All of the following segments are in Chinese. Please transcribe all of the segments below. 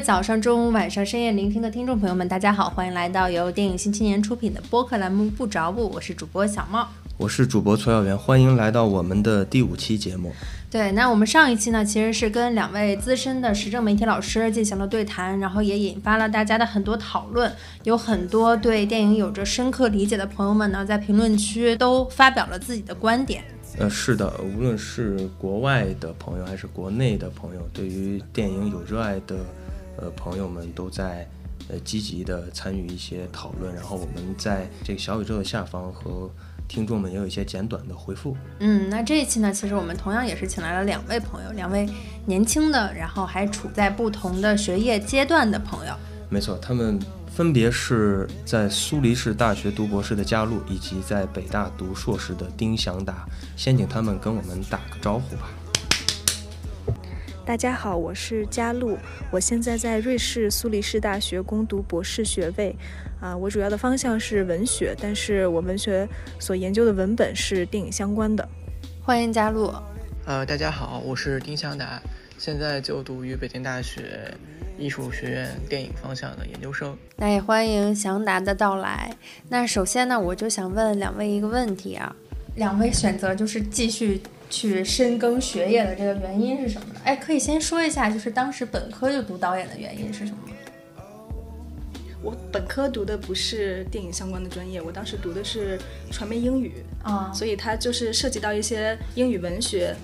位早上、中午、晚上、深夜聆听的听众朋友们，大家好，欢迎来到由电影新青年出品的播客栏目《不着不》，我是主播小茂，我是主播崔耀元，欢迎来到我们的第五期节目。对，那我们上一期呢，其实是跟两位资深的时政媒体老师进行了对谈，然后也引发了大家的很多讨论，有很多对电影有着深刻理解的朋友们呢，在评论区都发表了自己的观点。呃，是的，无论是国外的朋友还是国内的朋友，对于电影有热爱的呃朋友们，都在呃积极的参与一些讨论。然后我们在这个小宇宙的下方和听众们也有一些简短的回复。嗯，那这一期呢，其实我们同样也是请来了两位朋友，两位年轻的，然后还处在不同的学业阶段的朋友。没错，他们。分别是在苏黎世大学读博士的佳璐，以及在北大读硕士的丁祥达。先请他们跟我们打个招呼吧。大家好，我是佳璐，我现在在瑞士苏黎世大学攻读博士学位。啊，我主要的方向是文学，但是我文学所研究的文本是电影相关的。欢迎佳璐。呃，大家好，我是丁祥达，现在就读于北京大学。艺术学院电影方向的研究生，那也欢迎祥达的到来。那首先呢，我就想问两位一个问题啊，两位选择就是继续去深耕学业的这个原因是什么呢？哎，可以先说一下，就是当时本科就读导演的原因是什么吗？我本科读的不是电影相关的专业，我当时读的是传媒英语啊，所以它就是涉及到一些英语文学，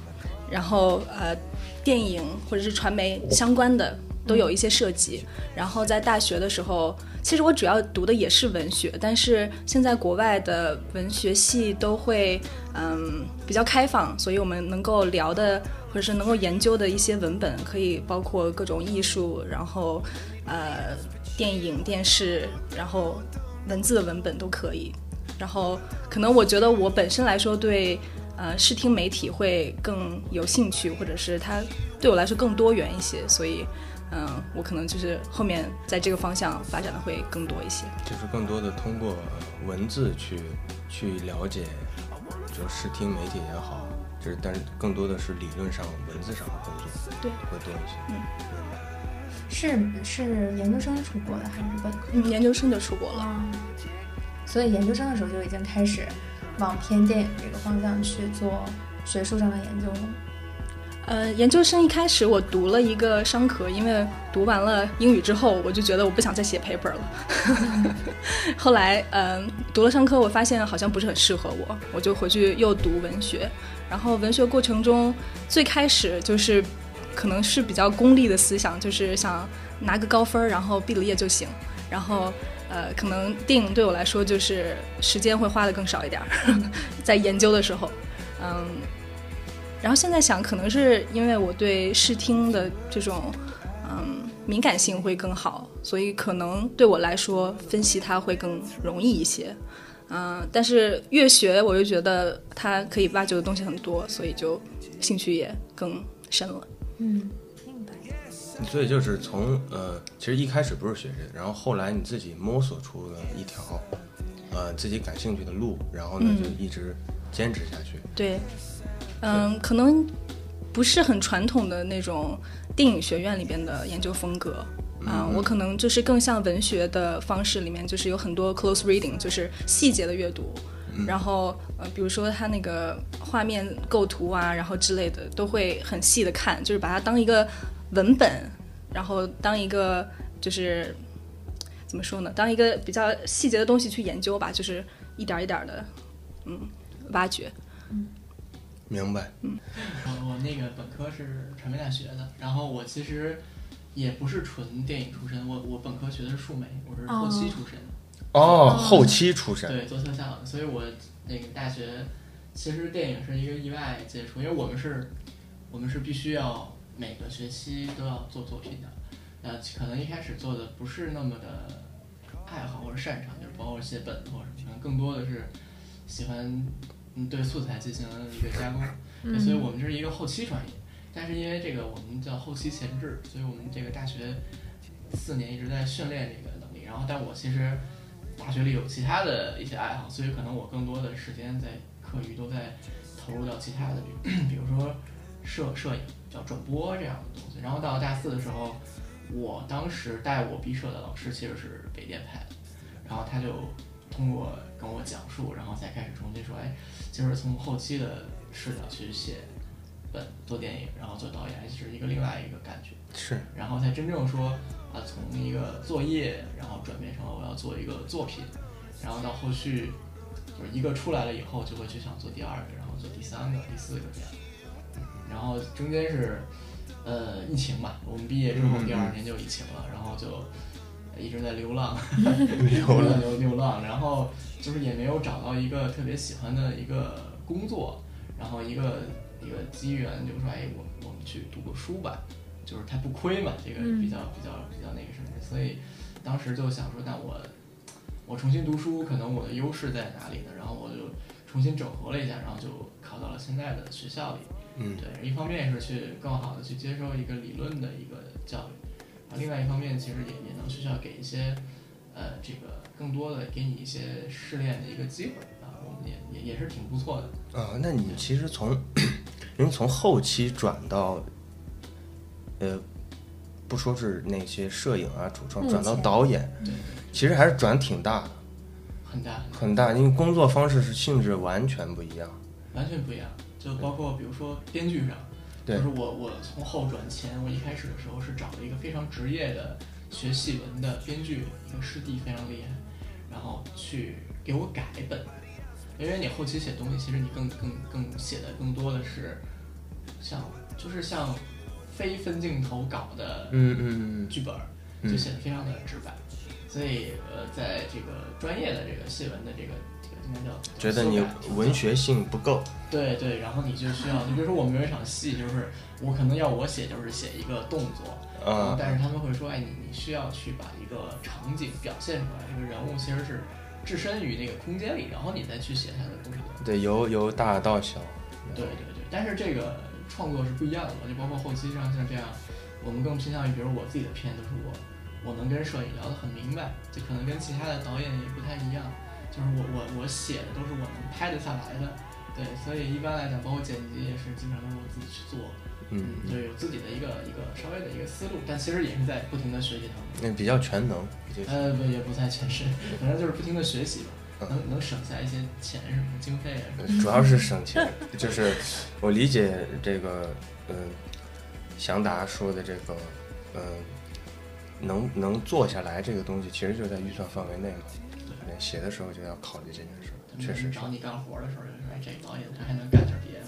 然后呃，电影或者是传媒相关的。都有一些涉及，然后在大学的时候，其实我主要读的也是文学，但是现在国外的文学系都会嗯比较开放，所以我们能够聊的或者是能够研究的一些文本，可以包括各种艺术，然后呃电影、电视，然后文字的文本都可以。然后可能我觉得我本身来说对呃视听媒体会更有兴趣，或者是它对我来说更多元一些，所以。嗯，我可能就是后面在这个方向发展的会更多一些，就是更多的通过文字去去了解，就视听媒体也好，就是但是更多的是理论上文字上的工作，对，会多一些。嗯，是是研究生出国的还是本科？嗯，研究生就出国了，所以研究生的时候就已经开始往偏电影这个方向去做学术上的研究了。呃，研究生一开始我读了一个商科，因为读完了英语之后，我就觉得我不想再写 paper 了。后来，嗯，读了商科，我发现好像不是很适合我，我就回去又读文学。然后文学过程中，最开始就是可能是比较功利的思想，就是想拿个高分，然后毕了业就行。然后，呃，可能电影对我来说就是时间会花的更少一点，在研究的时候，嗯。然后现在想，可能是因为我对视听的这种，嗯，敏感性会更好，所以可能对我来说分析它会更容易一些，嗯。但是越学，我就觉得它可以挖掘的东西很多，所以就兴趣也更深了。嗯，明白。所以就是从呃，其实一开始不是学这个，然后后来你自己摸索出了一条，呃，自己感兴趣的路，然后呢就一直坚持下去。对。嗯，可能不是很传统的那种电影学院里边的研究风格。啊，我可能就是更像文学的方式里面，就是有很多 close reading，就是细节的阅读，然后呃，比如说它那个画面构图啊，然后之类的，都会很细的看，就是把它当一个文本，然后当一个就是怎么说呢，当一个比较细节的东西去研究吧，就是一点一点的嗯挖掘。明白。嗯，我我那个本科是传媒大学的，然后我其实也不是纯电影出身，我我本科学的是数媒，我是后期出身。哦，后期出身。对，做特效的，所以我那个大学其实电影是一个意外接触，因为我们是，我们是必须要每个学期都要做作品的，呃，可能一开始做的不是那么的爱好或者擅长，就是包括写本或者什么，更多的是喜欢。嗯，对素材进行一个加工，所以我们这是一个后期专业。但是因为这个我们叫后期前置，所以我们这个大学四年一直在训练这个能力。然后，但我其实大学里有其他的一些爱好，所以可能我更多的时间在课余都在投入到其他的，比 比如说摄摄影、叫转播这样的东西。然后到大四的时候，我当时带我毕设的老师其实是北电派的，然后他就通过跟我讲述，然后才开始重新说，哎，就是从后期的视角去写本做电影，然后做导演，是一个另外一个感觉。是，然后才真正说啊，从一个作业，然后转变成了我要做一个作品，然后到后续就是一个出来了以后，就会去想做第二个，然后做第三个、第四个这样。然后中间是呃疫情嘛，我们毕业之后第二年就疫情了，然后就 一直在流浪，流浪流流浪，然后就是也没有找到一个特别喜欢的一个工作，然后一个一个机缘就说，哎，我我们去读个书吧。就是它不亏嘛，这个比较比较比较那个什么，所以当时就想说，那我我重新读书，可能我的优势在哪里呢？然后我就重新整合了一下，然后就考到了现在的学校里。嗯，对，一方面是去更好的去接受一个理论的一个教育，啊，另外一方面其实也也能学校给一些呃这个更多的给你一些试炼的一个机会啊，我们也也也是挺不错的。啊，那你其实从您从后期转到。呃，不说是那些摄影啊、主创，转到导演，其实还是转挺大的，很大很大，因为工作方式是性质完全不一样，完全不一样。就包括比如说编剧上，就是我我从后转前，我一开始的时候是找了一个非常职业的学戏文的编剧，一个师弟非常厉害，然后去给我改本，因为你后期写东西，其实你更更更写的更多的是像就是像。非分镜头稿的嗯嗯剧本，就写的非常的直白，所以呃，在这个专业的这个戏文的这个觉得你文学性不够，对对，然后你就需要，你比如说我们有一场戏，就是我可能要我写，就是写一个动作，啊，但是他们会说，哎，你你需要去把一个场景表现出来，这个人物其实是置身于那个空间里，然后你再去写他的东西。对，由由大到小。对对对，但是这个。创作是不一样的嘛，就包括后期像像这样，我们更偏向于，比如我自己的片都是我，我能跟摄影聊得很明白，就可能跟其他的导演也不太一样，就是我我我写的都是我能拍得下来的，对，所以一般来讲，包括剪辑也是基本上都是我自己去做，嗯，就有自己的一个一个稍微的一个思路，但其实也是在不停的学习当中，那比较全能，呃不也不太全是，反正就是不停的学习吧。能能省下一些钱什么经费啊？主要是省钱，就是我理解这个，嗯，祥达说的这个，嗯，能能做下来这个东西，其实就在预算范围内写的时候就要考虑这件事。确实找你干活的时候，就说哎，这导演他还能干点别的。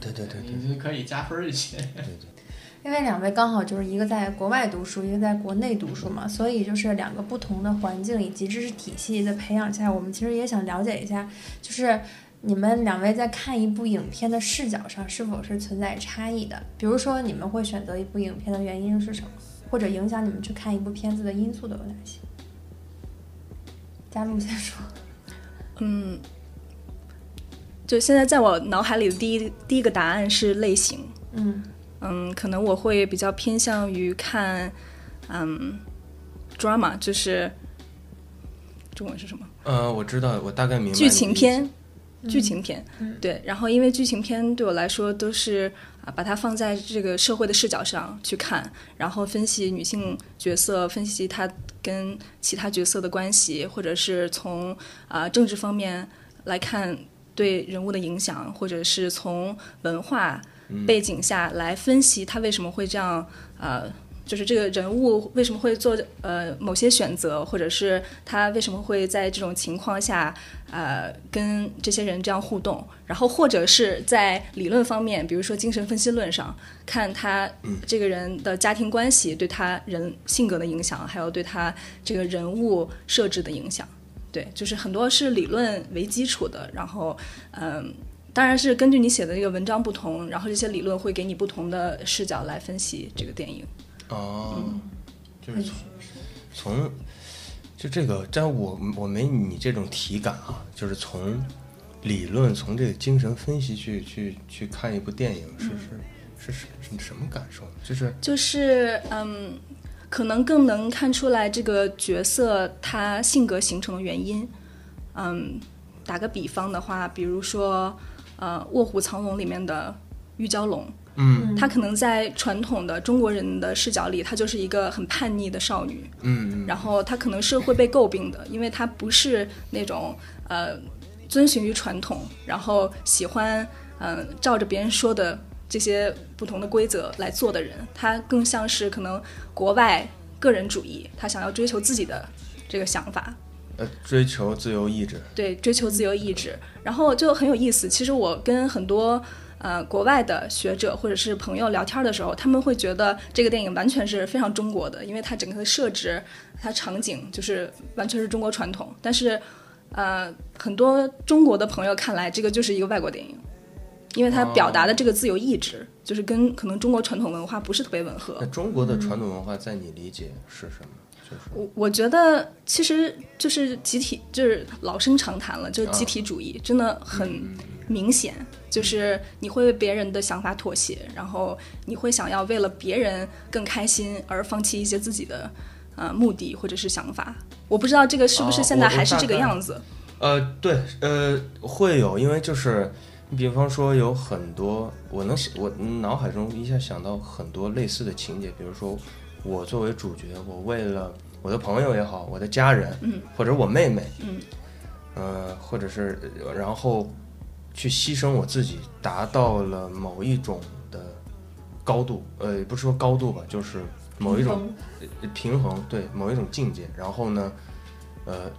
对对对，你就可以加分一些。对对。因为两位刚好就是一个在国外读书，一个在国内读书嘛，所以就是两个不同的环境以及知识体系的培养下，我们其实也想了解一下，就是你们两位在看一部影片的视角上是否是存在差异的？比如说，你们会选择一部影片的原因是什么？或者影响你们去看一部片子的因素都有哪些？佳璐先说。嗯，就现在在我脑海里的第一第一个答案是类型。嗯。嗯，可能我会比较偏向于看，嗯，drama，就是中文是什么？呃，我知道，我大概明白。剧情片，剧情片，对。然后，因为剧情片对我来说都是啊，把它放在这个社会的视角上去看，然后分析女性角色，分析她跟其他角色的关系，或者是从啊政治方面来看对人物的影响，或者是从文化。背景下来分析她为什么会这样，呃，就是这个人物为什么会做呃某些选择，或者是他为什么会在这种情况下，呃，跟这些人这样互动，然后或者是在理论方面，比如说精神分析论上，看他这个人的家庭关系对他人性格的影响，还有对他这个人物设置的影响，对，就是很多是理论为基础的，然后嗯。当然是根据你写的这个文章不同，然后这些理论会给你不同的视角来分析这个电影。哦，就是从从就这个，但我我没你这种体感啊，就是从理论从这个精神分析去去去看一部电影，是是是是是什么感受？就是就是嗯，可能更能看出来这个角色他性格形成的原因。嗯，打个比方的话，比如说。呃，《卧虎藏龙》里面的玉娇龙，嗯。她可能在传统的中国人的视角里，她就是一个很叛逆的少女，嗯然后她可能是会被诟病的，因为她不是那种呃遵循于传统，然后喜欢嗯、呃照着别人说的这些不同的规则来做的人，她更像是可能国外个人主义，她想要追求自己的这个想法，呃，追求自由意志，对，追求自由意志，然后就很有意思。其实我跟很多呃国外的学者或者是朋友聊天的时候，他们会觉得这个电影完全是非常中国的，因为它整个的设置、它场景就是完全是中国传统。但是呃，很多中国的朋友看来，这个就是一个外国电影。因为它表达的这个自由意志，就是跟可能中国传统文化不是特别吻合那。中国的传统文化在你理解是什么？就是我我觉得其实就是集体，就是老生常谈了，就是集体主义，真的很明显，就是你会为别人的想法妥协，然后你会想要为了别人更开心而放弃一些自己的呃目的或者是想法。我不知道这个是不是哦现在还是这个样子。呃，对，呃，会有，因为就是你比方说有很多，我能想我脑海中一下想到很多类似的情节，比如说我作为主角，我为了我的朋友也好，我的家人，嗯，或者我妹妹，嗯，呃，或者是呃然后去牺牲我自己，达到了某一种的高度，呃，也不是说高度吧，就是某一种呃平衡，对某一种境界。然后呢，呃，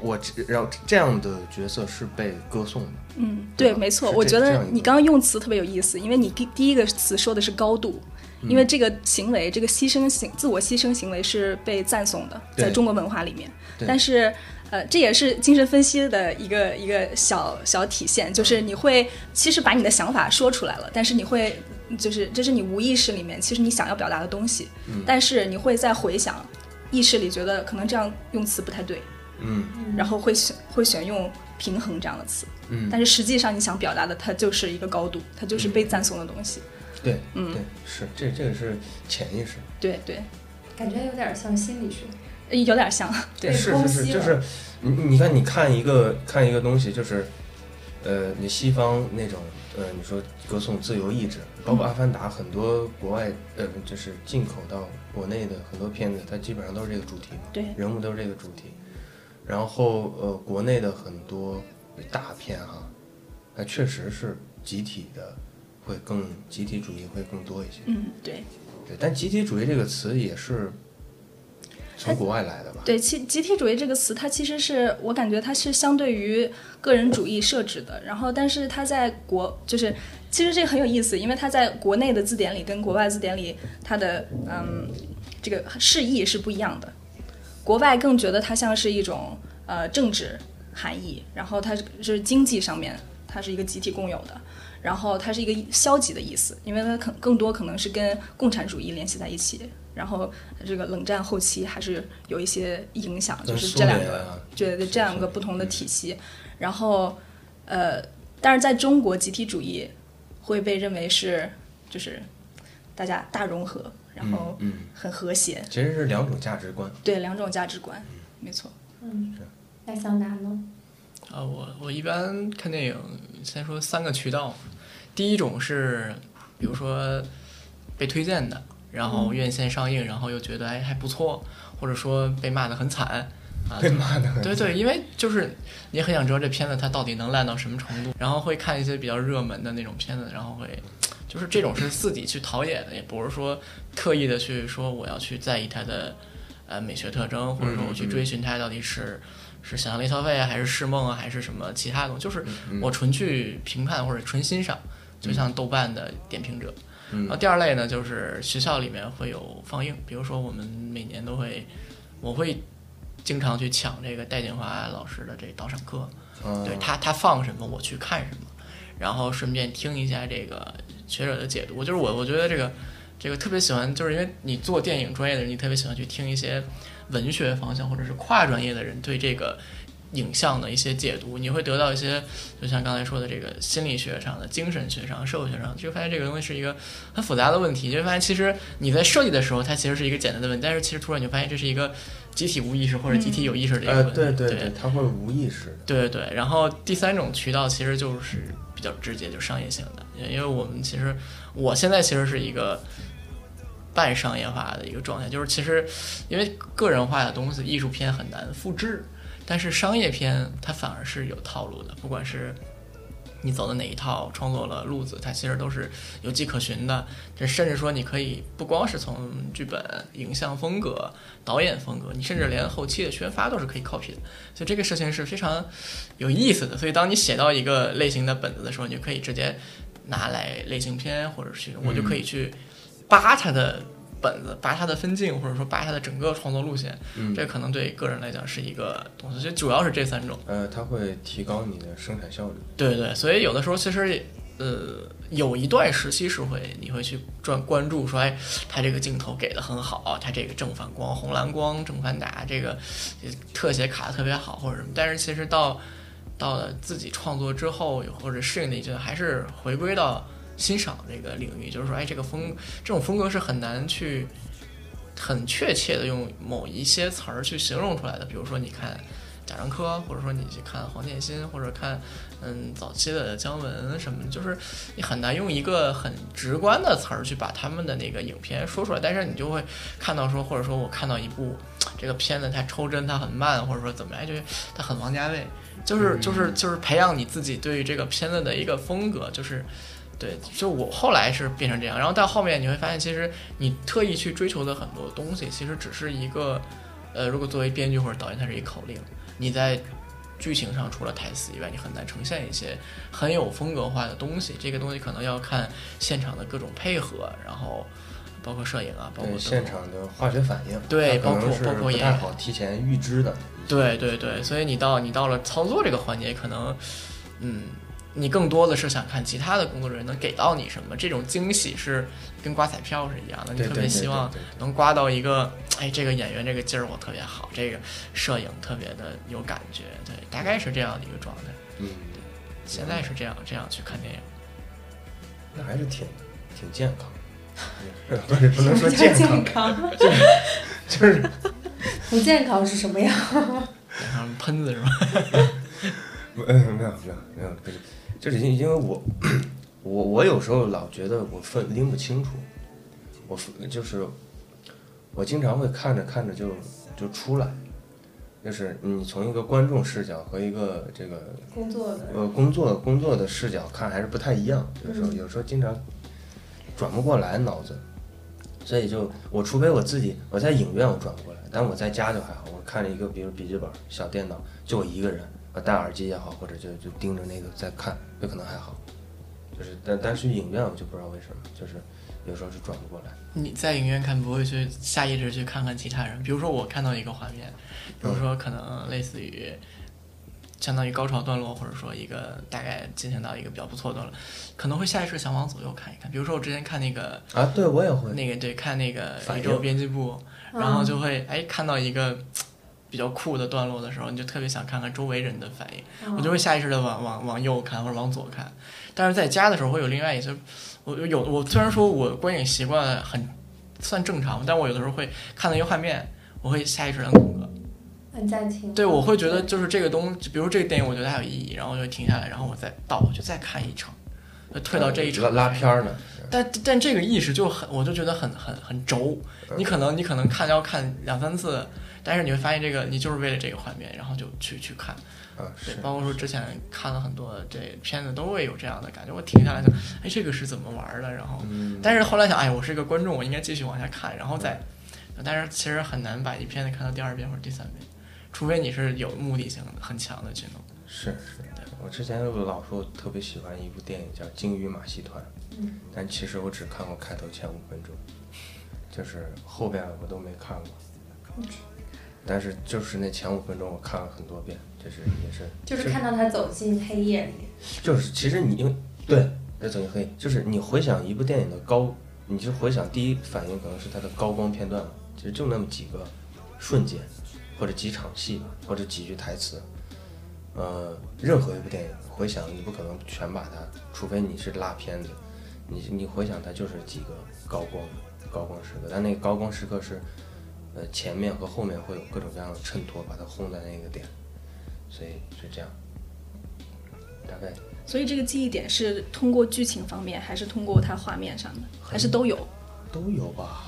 我这然后这样的角色是被歌颂的，嗯，对，没错，我觉得你刚刚用词特别有意思，因为你第第一个词说的是高度，因嗯为这个行为，这个牺牲行自我牺牲行为是被赞颂的，在中国文化里面。但是，呃，这也是精神分析的一个一个小小体现，就是你会其实把你的想法说出来了，但是你会就是这是你无意识里面其实你想要表达的东西，嗯但是你会再回想，意识里觉得可能这样用词不太对，嗯然后会选会选用平衡这样的词。嗯，但是实际上你想表达的，它就是一个高度，它就是被赞颂的东西。对，嗯对，是这这个是潜意识，对对，感觉有点像心理学。呃有点像。对，是是是，就是你你看你看一个看一个东西，就是呃，你西方那种呃，你说歌颂自由意志，包括《阿凡达》，很多国外呃就是进口到国内的很多片子，它基本上都是这个主题嘛，对人物都是这个主题。然后呃，国内的很多大片哈，那确实是集体的，会更集体主义会更多一些。嗯，对对，但集体主义这个词也是从国外来的吧？对，集集体主义这个词，它其实是我感觉它是相对于个人主义设置的，然后但是它在国就是其实这个很有意思，因为它在国内的字典里跟国外字典里它的嗯这个释义是不一样的。国外更觉得它像是一种呃政治含义，然后它是是经济上面它是一个集体共有的，然后它是一个消极的意思，因为它可更多可能是跟共产主义联系在一起，然后这个冷战后期还是有一些影响，就是这两个联啊，对对这两个不同的体系，然后呃，但是在中国集体主义会被认为是就是大家大融合，然后嗯，很和谐，其实是两种价值观。对两种价值观，没错。嗯，那桑达呢？啊，我我一般看电影，先说三个渠道。第一种是，比如说被推荐的，然后院线上映，然后又觉得哎还不错，或者说被骂得很惨啊，被骂的很对对，因为就是你很想知道这片子它到底能烂到什么程度，然后会看一些比较热门的那种片子，然后会就是这种是自己去陶冶的，也不是说刻意的去说我要去在意它的呃美学特征，或者说我去追寻它到底是。是想象力消费啊，还是是梦啊，还是什么其他东西？就是我纯去评判或者纯欣赏，就像豆瓣的点评者。嗯然后第二类呢，就是学校里面会有放映，比如说我们每年都会，我会经常去抢这个戴锦华老师的这导赏课，嗯。对他他放什么我去看什么，然后顺便听一下这个学者的解读。就是我我觉得这个这个特别喜欢，就是因为你做电影专业的人，你特别喜欢去听一些文学方向或者是跨专业的人对这个影像的一些解读，你会得到一些，就像刚才说的这个心理学上的、精神学上、社会学上，就发现这个东西是一个很复杂的问题。你就发现其实你在设计的时候，它其实是一个简单的问题，但是其实突然你就发现这是一个集体无意识或者集体有意识的一个呃，问题。对对对它会无意识的。对对对，然后第三种渠道其实就是比较直接，就商业性的。因为我们其实我现在其实是一个半商业化的一个状态，就是其实因为个人化的东西，艺术片很难复制，但是商业片它反而是有套路的，不管是。你走的哪一套创作了路子，它其实都是有迹可循的。这甚至说，你可以不光是从剧本、影像风格、导演风格，你甚至连后期的宣发都是可以 copy 的。所以这个事情是非常有意思的。所以当你写到一个类型的本子的时候，你就可以直接拿来类型片，或者是我就可以去扒它的。本子扒它的分镜，或者说扒它的整个创作路线，这可能对个人来讲是一个东西，就主要是这三种。呃，它会提高你的生产效率。对对，所以有的时候其实，呃，有一段时期是会你会去专关注说，哎，它这个镜头给的很好，它这个正反光、红蓝光、正反打，这个特写卡的特别好，或者什么。但是其实到到了自己创作之后，或者适应的一阵，还是回归到。欣赏这个领域，就是说，哎，这个风这种风格是很难去很确切的用某一些词儿去形容出来的。比如说，你看贾樟柯，或者说你去看黄建新，或者看嗯早期的姜文什么，就是你很难用一个很直观的词儿去把他们的那个影片说出来。但是你就会看到说，或者说我看到一部这个片子，它抽帧它很慢，或者说怎么样，就它很王家卫，就是就是就是培养你自己对于这个片子的一个风格，就是。对，就我后来是变成这样，然后到后面你会发现，其实你特意去追求的很多东西，其实只是一个，呃，如果作为编剧或者导演，它是一口令。你在剧情上除了台词以外，你很难呈现一些很有风格化的东西。这个东西可能要看现场的各种配合，然后包括摄影啊，包括现场的化学反应，对，包括包括演员好提前预知的。对对对，所以你到你到了操作这个环节，可能，嗯。你更多的是想看其他的工作人员能给到你什么，这种惊喜是跟刮彩票是一样的。你特别希望能刮到一个，哎，这个演员这个劲儿我特别好，这个摄影特别的有感觉，对，大概是这样的一个状态。嗯，现在是这样这样去看电影，那还是挺挺健康。不是不能说 健康，就是就是 不健康是什么样？脸上喷子是吧？没有没有没有没有就是因因为我，我我有时候老觉得我分拎不清楚，我就是我经常会看着看着就就出来，就是你从一个观众视角和一个这个工作的呃工作工作的视角看还是不太一样，有时候有时候经常转不过来脑子，所以就我除非我自己我在影院我转不过来，但我在家就还好，我看了一个比如笔记本小电脑就我一个人。我戴耳机也好，或者就就盯着那个在看，有可能还好。就是但但是影院我就不知道为什么，就是有时候是转不过来。你在影院看不会去下意识去看看其他人，比如说我看到一个画面，比如说可能类似于相当于高潮段落，或者说一个大概进行到一个比较不错的段落，可能会下意识想往左右看一看。比如说我之前看那个啊，对我也会那个对看那个宇宙编辑部，然后就会哎看到一个。比较酷的段落的时候，你就特别想看看周围人的反应，我就会下意识的往往往右看或者往左看。但是在家的时候会有另外一些，我有我虽然说我观影习惯很算正常，但我有的时候会看到一个画面，我会下意识的空格，很暂停。对，我会觉得就是这个东，比如这个电影我觉得它有意义，然后我就停下来，然后我再倒回去再看一场，退到这一场拉片呢。但但这个意识就很，我就觉得很很很轴。你可能你可能看要看两三次。但是你会发现，这个你就是为了这个画面，然后就去去看，啊，对，包括说之前看了很多这片子，都会有这样的感觉。我停下来想，哎，这个是怎么玩的？然后，但是后来想，哎，我是一个观众，我应该继续往下看，然后再。但是其实很难把一片子看到第二遍或者第三遍，除非你是有目的性很强的去弄。是是，对我之前老说特别喜欢一部电影叫《鲸鱼马戏团》，嗯，但其实我只看过开头前五分钟，就是后边我都没看过。但是就是那前五分钟，我看了很多遍，就是也是，就是看到他走进黑夜里。就是其实你因为对，在走进黑，就是你回想一部电影的高，你就回想第一反应可能是它的高光片段嘛，其实就那么几个瞬间，或者几场戏吧，或者几句台词。呃，任何一部电影回想，你不可能全把它，除非你是拉片子，你你回想它就是几个高光高光时刻，但那个高光时刻是。呃，前面和后面会有各种各样的衬托，把它烘在那个点，所以是这样。大概所以这个记忆点是通过剧情方面，还是通过它画面上的，还是都有？都有吧。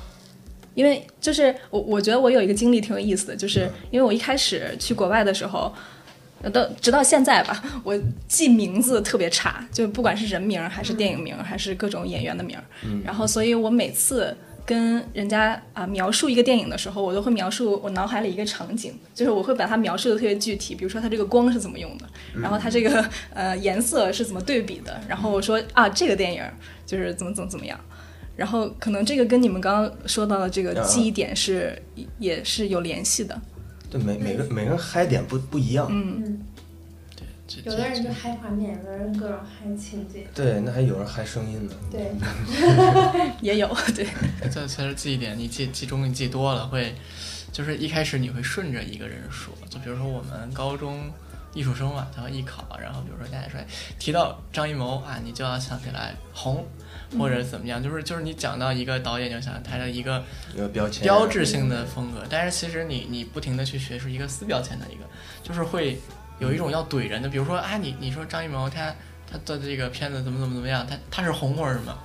因为就是我，我觉得我有一个经历挺有意思的，就是因为我一开始去国外的时候，呃到直到现在吧，我记名字特别差，就不管是人名儿还是电影名儿，还是各种演员的名儿，然后所以我每次跟人家啊、描述一个电影的时候，我都会描述我脑海里一个场景，就是我会把它描述的特别具体，比如说它这个光是怎么用的，然后它这个呃颜色是怎么对比的，然后我说啊这个电影就是怎么怎么怎么样。然后可能这个跟你们刚刚说到的这个啊记忆点是、也是有联系的。对，每每个每个人嗨点不不一样。嗯，这有的人就嗨画面，有的人各种嗨情节。对，那还有人嗨声音呢。对，也有对，这其实记忆点，你记记中你记多了会，就是一开始你会顺着一个人说，就比如说我们高中艺术生嘛，他会艺考，然后比如说大家说哎提到张艺谋啊，你就要想起来红，或者怎么样，就是就是你讲到一个导演，就想他的一个一个标签。标志性的风格，但是其实你你不停的去学是一个撕标签的一个，就是会有一种要怼人的，比如说啊，你你说张艺谋他他的这个片子怎么怎么怎么样，他他是红或者什么，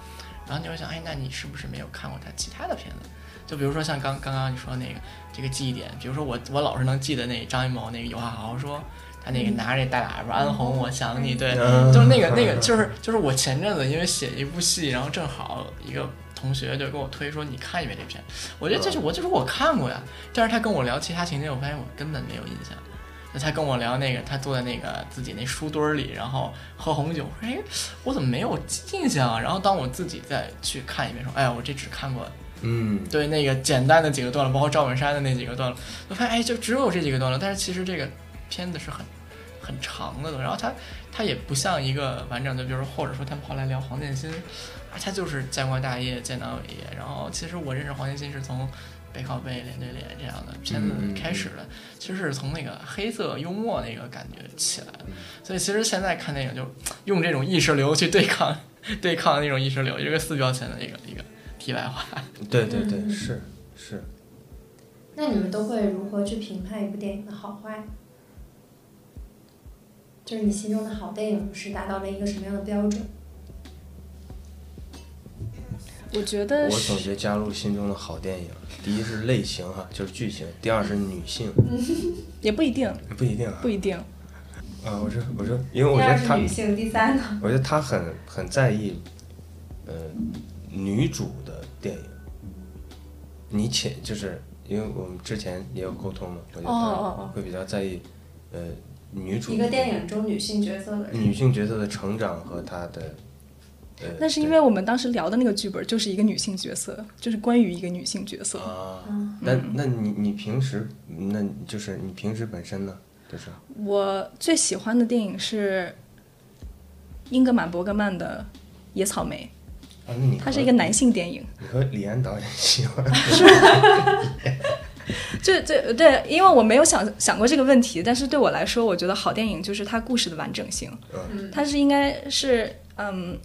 然后你会想，哎，那你是不是没有看过他其他的片子？就比如说像刚刚刚你说那个这个记忆点，比如说我我老是能记得那张艺谋那个有话好好说，他那个拿着大喇叭安红我想你，对，嗯。就是那个那个，就是就是我前阵子因为写一部戏，然后正好一个同学就给我推说你看一遍这片，我觉得这是我就是我看过呀，但是他跟我聊其他情节，我发现我根本没有印象。那他跟我聊那个，他坐在那个自己那书堆儿里，然后喝红酒，我说哎，我怎么没有印象啊？然后当我自己再去看一遍，说哎呀，我这只看过嗯，对那个简单的几个段落，包括赵本山的那几个段落，我发现哎，就只有这几个段落，但是其实这个片子是很很长的，然后它它也不像一个完整的，比如说或者说他们后来聊黄建新，啊，他就是建国大业、建党伟业，然后其实我认识黄建新是从。背靠背、脸对脸这样的片子开始的，其实是从那个黑色幽默那个感觉起来的，嗯所以其实现在看电影就用这种意识流去对抗 对抗那种意识流，一个四标签的一个一个题外话。对对对，嗯是是。那你们都会如何去评判一部电影的好坏？就是你心中的好电影是达到了一个什么样的标准？我觉得我总结加入心中的好电影，第一是类型哈，就是剧情；第二是女性，也不一定，不一定啊。不一定。啊，我说我说，因为我觉得他，女性，第三呢？我觉得他很很在意，呃，女主的电影。你且就是因为我们之前也有沟通嘛，我觉得会比较在意，呃，女主一个电影中女性角色的。女性角色的成长和她的，呃，那是因为我们当时聊的那个剧本就是一个女性角色，就是关于一个女性角色。啊，嗯。那那你你平时那就是你平时本身呢，就是。我最喜欢的电影是英格玛·伯格曼的《野草莓啊，那你》，它是一个男性电影。你和李安导演喜欢这这 对，因为我没有想想过这个问题，但是对我来说，我觉得好电影就是它故事的完整性，嗯。它是应该是嗯，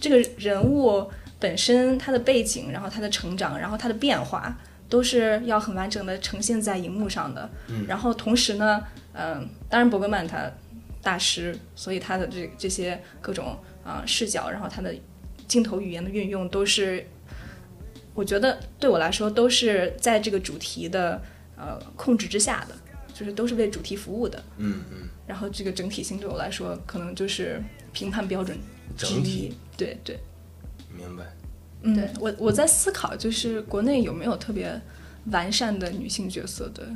这个人物本身他的背景，然后他的成长，然后他的变化，都是要很完整的呈现在荧幕上的。嗯然后同时呢，嗯，当然伯格曼他大师，所以他的这这些各种啊、视角，然后他的镜头语言的运用都是。我觉得对我来说都是在这个主题的呃控制之下的，就是都是为主题服务的。嗯嗯，然后这个整体性对我来说，可能就是评判标准整体。对对，明白。嗯对，我我在思考，就是国内有没有特别完善的女性角色的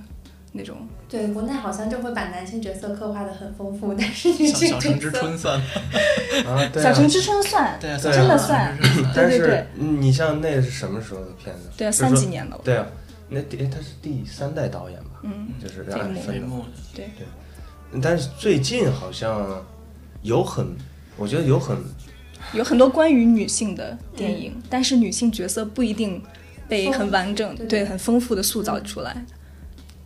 那种？对，国内好像就会把男性角色刻画的很丰富，但是女小性小城之春算吗？啊，对啊。小城之春算，对真的算但对对是你像那是什么时候的片子？对三几年了。对啊，那第他是第三代导演吧？嗯，就是这一幕按分的。飞木的，对，但是最近好像有很，我觉得有很有很多关于女性的电影，但是女性角色不一定被很完整、对对。很丰富的塑造出来。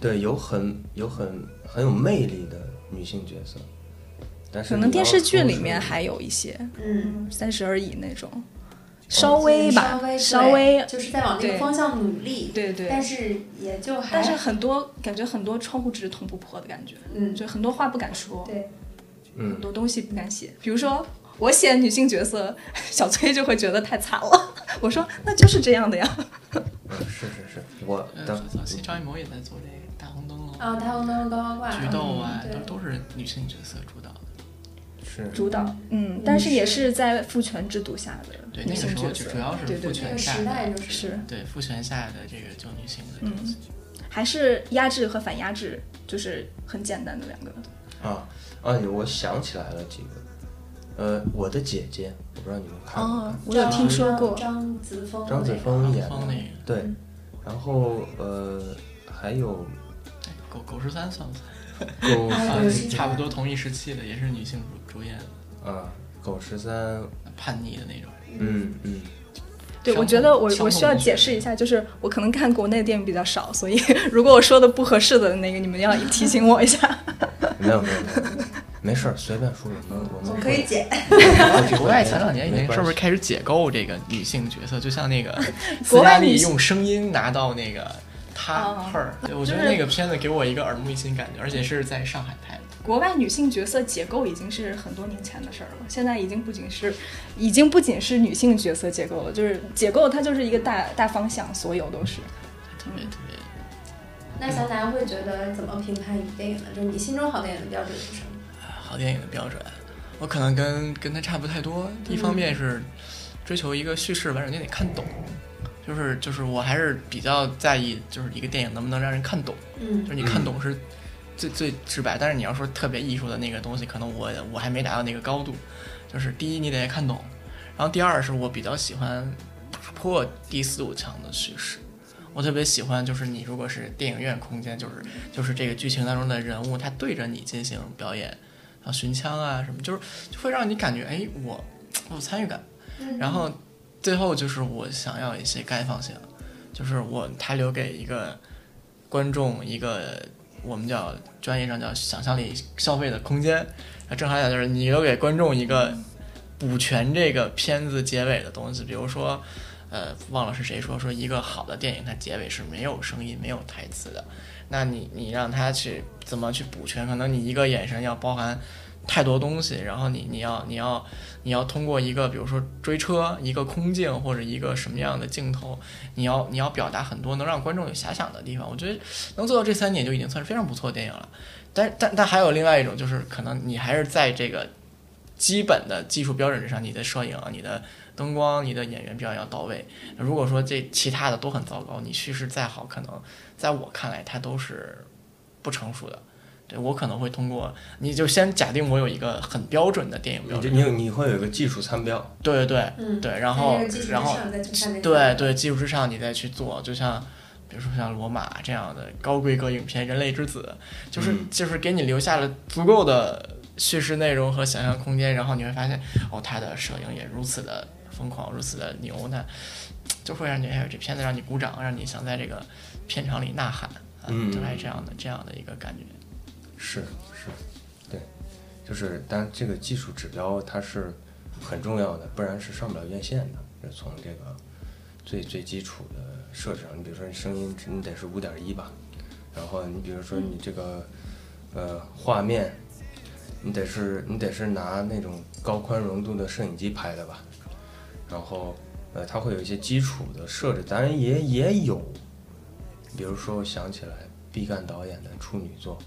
对有很有很很有魅力的女性角色，但是可能电视剧里面还有一些嗯，三十而已那种，稍微吧，稍微稍微就是在往那个方向努力，对对。但是也就还但是很多感觉很多窗户纸捅不破的感觉，嗯。就很多话不敢说。对，很多东西不敢写。比如说我写女性角色，小崔就会觉得太惨了。我说那就是这样的呀。嗯，是是是，我早期张艺谋也在做这个大红灯笼啊，大红灯笼高高挂，菊豆啊，都都是女性角色主导的。是主导，嗯，但是也是在父权制度下的对那个时候主要是父权下的，是对父权下的这个就女性的嗯，还是压制和反压制，就是很简单的两个。啊啊！我想起来了几个，呃，我的姐姐，我不知道你们看过，我有听说过张子枫，张子枫演的那个，对，然后呃还有狗狗十三算不算？狗差不多同一时期的，也是女性主主演的啊。狗十三叛逆的那种，嗯嗯。对，我觉得我我需要解释一下，就是我可能看国内电影比较少，所以 如果我说的不合适的那个，你们要 提醒我一下。没有没有没有，没事儿，随便说。我们我们可以解。国外前两年已经是不是开始解构这个女性角色？就像那个斯嘉丽用声音拿到那个。他 her，对我觉得那个片子给我一个耳目一新感觉，而且是在上海拍的。国外女性角色解构已经是很多年前的事儿了，现在已经不仅是，已经不仅是女性角色解构了，就是解构它就是一个大大方向，所有都是特别特别。那小南会觉得怎么评判一部电影呢？就是你心中好电影的标准是什么？好电影的标准，我可能跟跟他差不太多。一方面是追求一个叙事完整，你得看懂。就是就是我还是比较在意，就是一个电影能不能让人看懂。嗯，就是你看懂是最最直白，但是你要说特别艺术的那个东西，可能我我还没达到那个高度。就是第一你得看懂，然后第二是我比较喜欢打破第四堵墙的叙事。我特别喜欢就是你如果是电影院空间，就是就是这个剧情当中的人物他对着你进行表演，然后寻枪啊什么，就是就会让你感觉哎我我有参与感，然后。最后就是我想要一些开放性，就是我他留给一个观众一个我们叫专业上叫想象力消费的空间。那正好讲就是你留给观众一个补全这个片子结尾的东西，比如说，呃，忘了是谁说说一个好的电影它结尾是没有声音没有台词的，那你你让他去怎么去补全？可能你一个眼神要包含。太多东西，然后你你要你要你要通过一个比如说追车一个空镜或者一个什么样的镜头，你要你要表达很多能让观众有遐想的地方。我觉得能做到这三点就已经算是非常不错的电影了。但但但还有另外一种，就是可能你还是在这个基本的技术标准之上，你的摄影、你的灯光、你的演员表演要到位。如果说这其他的都很糟糕，你叙事再好，可能在我看来它都是不成熟的。对我可能会通过，你就先假定我有一个很标准的电影标准，你你会有一个技术参标，对对对对，然后然后对对技术之上你再去做，就像比如说像罗马这样的高规格影片《人类之子》，就是就是给你留下了足够的叙事内容和想象空间，然后你会发现哦，他的摄影也如此的疯狂，如此的牛，那就会让你哎这片子让你鼓掌，让你想在这个片场里呐喊，嗯，就来这样的这样的一个感觉。是是，对，就是，但这个技术指标它是很重要的，不然是上不了院线的。就从这个最最基础的设置上，你比如说你声音，你得是五点一吧，然后你比如说你这个呃画面，你得是你得是拿那种高宽容度的摄影机拍的吧，然后呃它会有一些基础的设置，当然也也有，比如说我想起来毕赣导演的处女作。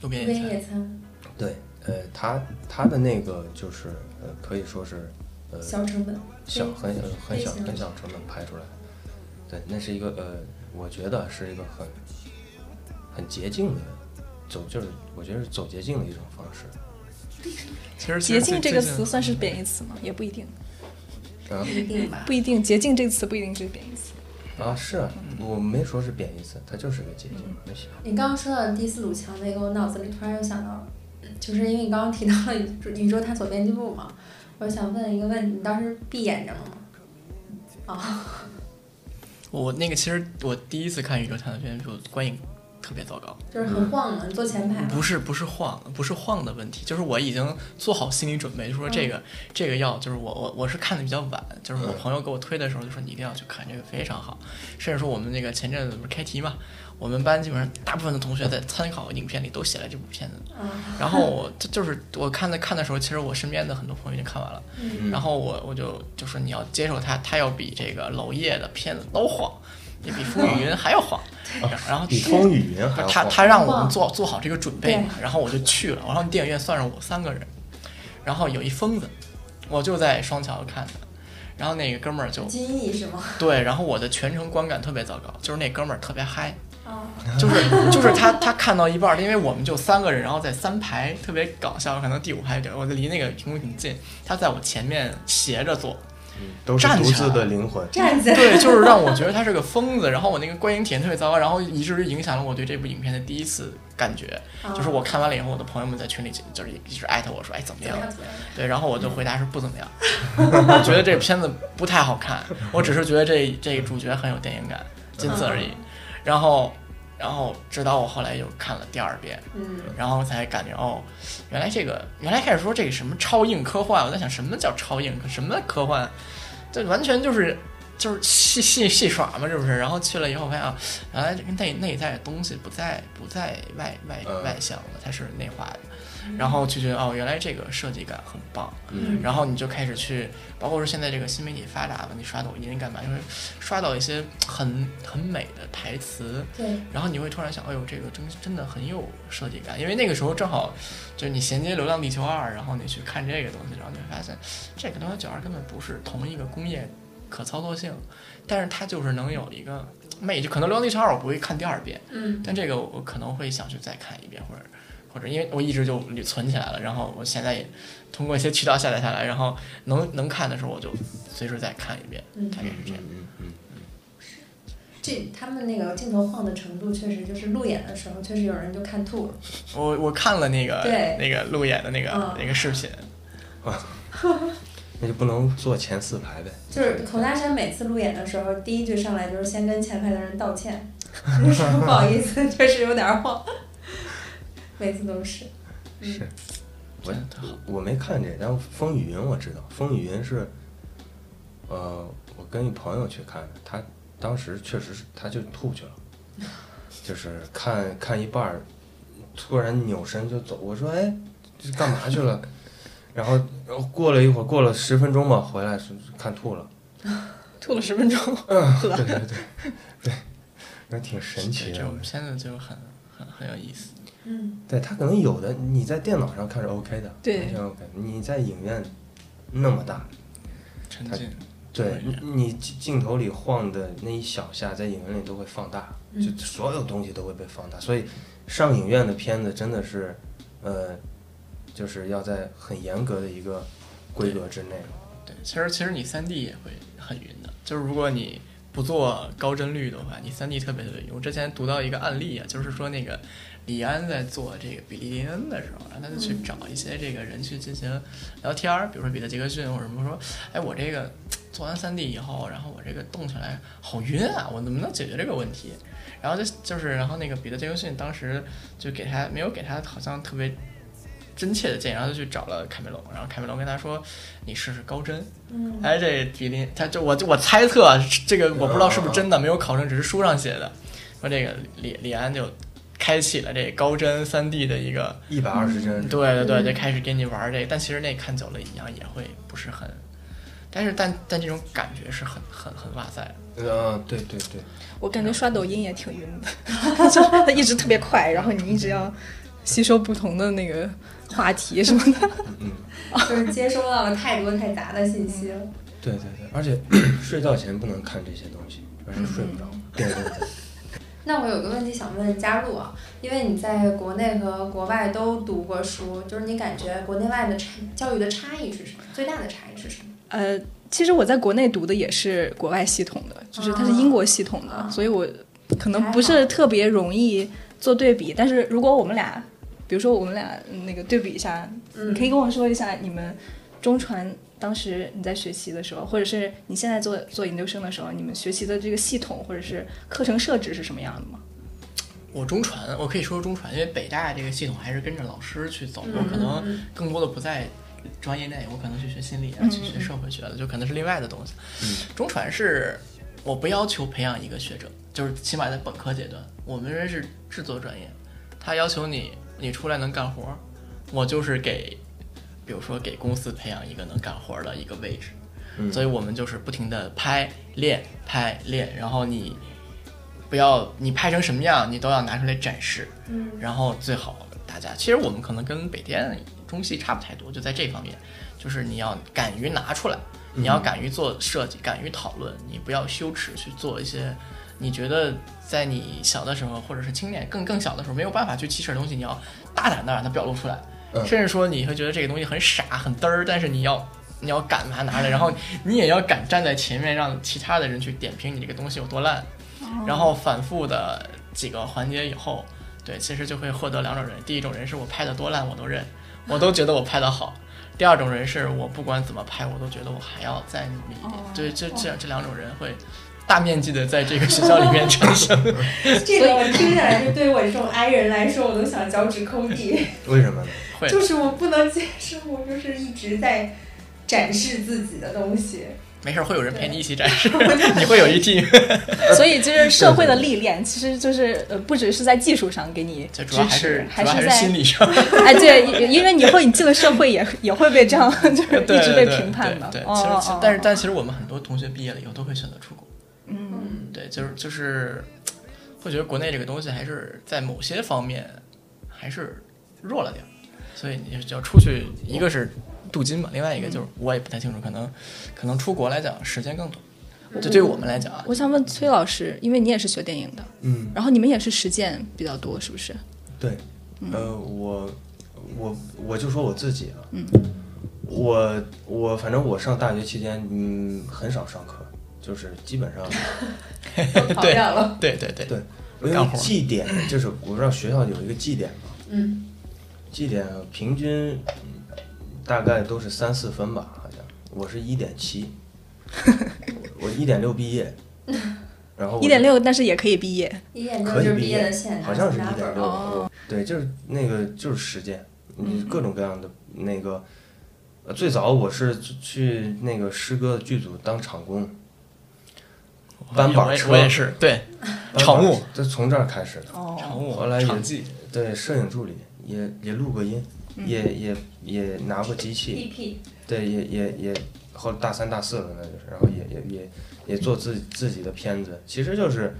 路边野餐，对，呃，他他的那个就是呃，可以说是呃，小成本，小很很小很小成本拍出来，对，那是一个呃，我觉得是一个很很捷径的走，就是我觉得是走捷径的一种方式。其实捷径这个词算是贬义词吗？也不一定，不一定吧？不一定，捷径这个词不一定是贬义词。啊，是我没说是贬义词，它就是个捷径。没行。你刚刚说到第四堵墙那个，我脑子里突然又想到了，就是因为你刚刚提到了宇宙探索编辑部嘛，我想问一个问题，你当时闭眼睛了吗？啊。我那个其实我第一次看宇宙探索编辑部观影特别糟糕。就是很晃嘛，你坐前排。不是不是晃，不是晃的问题，就是我已经做好心理准备，就说这个、这个药就是我我我是看的比较晚，就是我朋友给我推的时候就说你一定要去看这个非常好，甚至说我们那个前阵子不是开题嘛，我们班基本上大部分的同学在参考影片里都写了这部片子，嗯。然后我这就是我看的看的时候，其实我身边的很多朋友已经看完了，嗯。然后我我就就说你要接受它，它要比这个娄烨的片子都晃，也比《风雨云》还要晃，然后比风雨云还要他晃他让我们做做好这个准备嘛，然后我就去了，然后电影院算上我三个人，然后有一疯子，我就在双桥看的，然后那个哥们儿就金翼是吗？对，然后我的全程观感特别糟糕，就是那哥们儿特别嗨，啊，就是就是他他看到一半儿，因为我们就三个人，然后在三排特别搞笑，可能第五排点，我就离那个屏幕挺近，他在我前面斜着坐，都是独自的灵魂。站起来。对，就是让我觉得他是个疯子，然后我那个观影体验特别糟糕，然后以至于影响了我对这部影片的第一次感觉，就是我看完了以后，我的朋友们在群里就是一直艾特我说，哎？怎么样？对，然后我就回答是不怎么样，我觉得这片子不太好看，我只是觉得这这个主角很有电影感，仅此而已。然后，然后直到我后来又看了第二遍，嗯，然后才感觉哦，原来这个原来开始说这个什么超硬科幻，我在想什么叫超硬，什么科幻，这完全就是就是戏戏戏耍嘛，是不是？然后去了以后发现啊，原来这个内内在的东西不在不在外外嗯外向了，它是内化的。然后就觉得哦，原来这个设计感很棒，嗯。然后你就开始去，包括说现在这个新媒体发达了，你刷抖音干嘛，就会刷到一些很很美的台词，对，然后你会突然想，哎呦，这个真真的很有设计感，因为那个时候正好就是你衔接《流浪地球二》，然后你去看这个东西，然后你会发现，这个《流浪地球二》根本不是同一个工业可操作性，但是它就是能有一个魅，就可能《流浪地球二》我不会看第二遍，嗯，但这个我可能会想去再看一遍，或者或者因为我一直就存起来了，然后我现在也通过一些渠道下载下来，然后能能看的时候我就随时再看一遍，嗯大概是这样。嗯嗯嗯这他们那个镜头晃的程度，确实就是路演的时候，确实有人就看吐了。我我看了那个对那个路演的那个、嗯那个视频，那就不能坐前四排呗。就是孔大山每次路演的时候，第一句上来就是先跟前排的人道歉，说 不好意思，确实有点晃。每次都是，嗯是，我。我没看这，但《风雨云》我知道，《风雨云》是，呃，我跟一朋友去看的，他当时确实是他就吐去了，就是看看一半儿，突然扭身就走，我说哎，这干嘛去了？然 后然后过了一会儿，过了十分钟吧，回来是看吐了，吐了十分钟。嗯，对对对对，那挺神奇的对这。种片子就很很很有意思。嗯，对他可能有的你在电脑上看是 OK 的，对完全 OK。你在影院那么大，沉浸，对你你镜镜头里晃的那一小下，在影院里都会放大，嗯就所有东西都会被放大。所以上影院的片子真的是，呃，就是要在很严格的一个规格之内。对，其实其实你三 D 也会很晕的，就是如果你不做高帧率的话，你三 D 特别特别晕。我之前读到一个案例啊，就是说那个李安在做这个比利林恩的时候，然后他就去找一些这个人去进行聊天儿，比如说彼得杰克逊或者什么说，哎，我这个做完三 D 以后，然后我这个动起来好晕啊，我能不能解决这个问题？然后就就是，然后那个彼得杰克逊当时就给他没有给他好像特别真切的建议，然后就去找了凯梅隆，然后凯梅隆跟他说，你试试高帧。嗯，哎，这比利，他就我就我猜测啊这个我不知道是不是真的，没有考证，只是书上写的。说这个李李安就开启了这高帧三 D 的一个，一百二十帧，对对对，嗯就开始给你玩这个。但其实那看久了一样也会不是很，但是但但这种感觉是很很很哇塞的。呃，对对对，我感觉刷抖音也挺 晕的，就它一直特别快，然后你一直要吸收不同的那个话题什么的。嗯，就是接收到了太多太杂的信息了。对对对，而且 睡觉前不能看这些东西，而且睡不着。对对对。那我有个问题想问佳璐啊，因为你在国内和国外都读过书，就是你感觉国内外的差教育的差异是什么？最大的差异是什么？呃，其实我在国内读的也是国外系统的，就是它是英国系统的，啊所以我可能不是特别容易做对比。但是如果我们俩，比如说我们俩嗯那个对比一下，嗯你可以跟我说一下你们中传当时你在学习的时候，或者是你现在做做研究生的时候，你们学习的这个系统或者是课程设置是什么样的吗？我中传，我可以说说中传，因为北大这个系统还是跟着老师去走，我可能更多的不在专业内，我可能去学心理啊，去学社会学的，就可能是另外的东西。中传是我不要求培养一个学者，就是起码在本科阶段，我们这是制作专业，他要求你你出来能干活，我就是给，比如说给公司培养一个能干活的一个位置，所以我们就是不停的拍练拍练，然后你。不要你拍成什么样，你都要拿出来展示。嗯，然后最好大家，其实我们可能跟北电、中戏差不太多，就在这方面，就是你要敢于拿出来，你要敢于做设计，敢于讨论，你不要羞耻去做一些你觉得在你小的时候或者是青年更更小的时候没有办法去启齿的东西，你要大胆的让它表露出来。甚至说你会觉得这个东西很傻很嘚儿，但是你要你要敢把它拿来，然后你也要敢站在前面，让其他的人去点评你这个东西有多烂。然后反复的几个环节以后，对，其实就会获得两种人。第一种人是我拍的多烂我都认，我都觉得我拍的好；第二种人是我不管怎么拍，我都觉得我还要再努力一点。对，这这这两种人会大面积的在这个学校里面产生。这个听起来，就对我这种 I 人来说，我都想脚趾抠地。为什么呢？会，就是我不能接受，我就是一直在展示自己的东西。没事，会有人陪你一起展示，你会有一 team。所以就是社会的历练，其实就是呃，不只是在技术上给你支持，还是在心理上。哎，对，因为你会你进了社会，也也会被这样，就是一直被评判的。对，其实，但是，但其实我们很多同学毕业了以后都会选择出国。嗯，对，就是就是，会觉得国内这个东西还是在某些方面还是弱了点，所以你就要出去，一个是。镀金嘛，另外一个就是我也不太清楚，可能可能出国来讲时间更短。就对于我们来讲啊，我想问崔老师，因为你也是学电影的，嗯，然后你们也是实践比较多，是不是？对，呃，我我我就说我自己啊，嗯，我我反正我上大学期间，嗯，很少上课，就是基本上跑掉了。对对对。对，因为绩点就是我不知道学校有一个绩点嘛，嗯，绩点平均。大概都是三四分吧，好像。我是一点七，我一点六毕业，然后一点六，但是也可以毕业，一点六就是毕业的线，好像是一点六，对，就是那个就是实践，你各种各样的那个，呃，最早我是去那个诗歌剧组当场工，搬板车，我也是，对，场务，就从这儿开始的，场务，后来也对摄影助理也也录过音。也也也拿过机器，对，也也也后大三大四了，那就是，然后也也也也做自自己的片子，其实就是，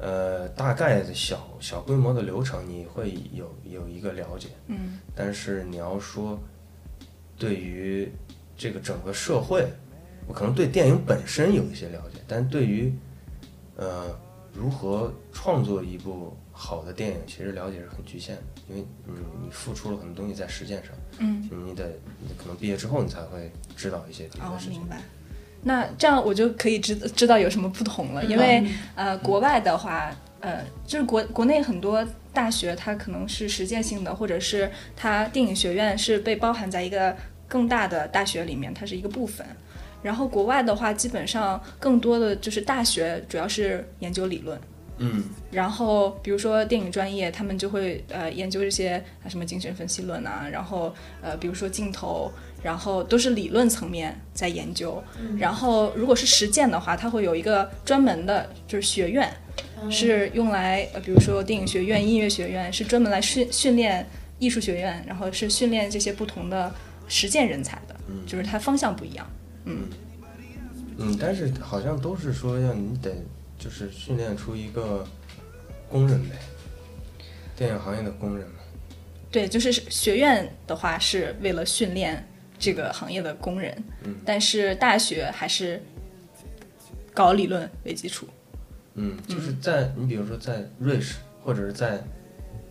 呃，大概的小小规模的流程你会有有一个了解，嗯，但是你要说对于这个整个社会，我可能对电影本身有一些了解，但对于呃如何创作一部。好的电影其实了解是很局限的，因为你你付出了很多东西在实践上，嗯，你得可能毕业之后你才会知道一些别的事情。明白。那这样我就可以知知道有什么不同了，因为呃，国外的话，呃，就是国国内很多大学它可能是实践性的，或者是它电影学院是被包含在一个更大的大学里面，它是一个部分。然后国外的话，基本上更多的就是大学主要是研究理论。嗯，然后比如说电影专业，他们就会呃研究这些什么精神分析论啊，然后呃比如说镜头，然后都是理论层面在研究。然后如果是实践的话，它会有一个专门的，就是学院，是用来呃比如说电影学院、音乐学院是专门来训训练艺术学院，然后是训练这些不同的实践人才的，就是它方向不一样。嗯嗯嗯，但是好像都是说要你得。就是训练出一个工人呗，电影行业的工人嘛。对，就是学院的话是为了训练这个行业的工人，嗯，但是大学还是搞理论为基础。嗯，就是在你比如说在瑞士或者是在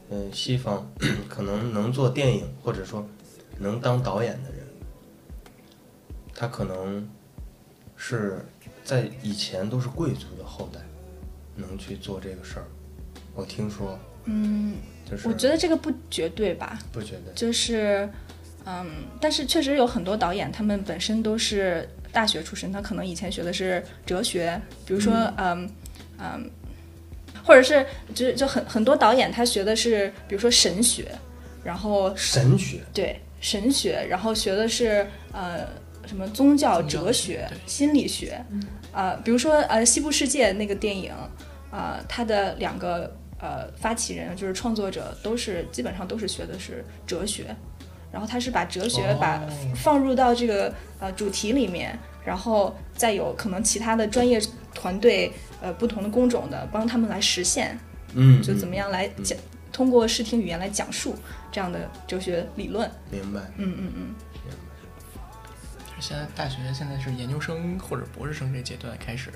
嗯西方，可能能做电影或者说能当导演的人，他可能是。在以前都是贵族的后代，能去做这个事儿。我听说，嗯，就是我觉得这个不绝对吧？不绝对。就是，嗯，但是确实有很多导演，他们本身都是大学出身，他可能以前学的是哲学，比如说，嗯嗯，或者是就就很很多导演他学的是比如说神学，然后神学，对神学，然后学的是呃什么宗教哲学、心理学，啊、比如说呃《西部世界》那个电影，啊、它的两个呃发起人就是创作者都是基本上都是学的是哲学，然后他是把哲学把哦放入到这个呃主题里面，然后再有可能其他的专业团队呃不同的工种的帮他们来实现，嗯，就怎么样来讲，通过视听语言来讲述这样的哲学理论。明白？嗯嗯嗯。现在大学现在是研究生或者博士生这阶段开始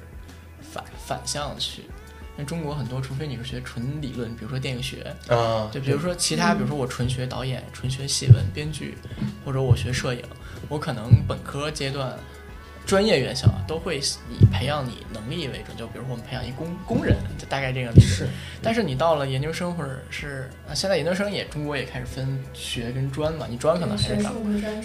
反反向去，因为中国很多，除非你是学纯理论，比如说电影学，啊，对，比如说其他，比如说我纯学导演、纯学戏文、编剧，或者我学摄影，我可能本科阶段专业院校啊都会以培养你能力为准，就比如说我们培养一工工人，就大概这个理论是，但是你到了研究生或者是啊，现在研究生也中国也开始分学跟专嘛，你专可能还是少。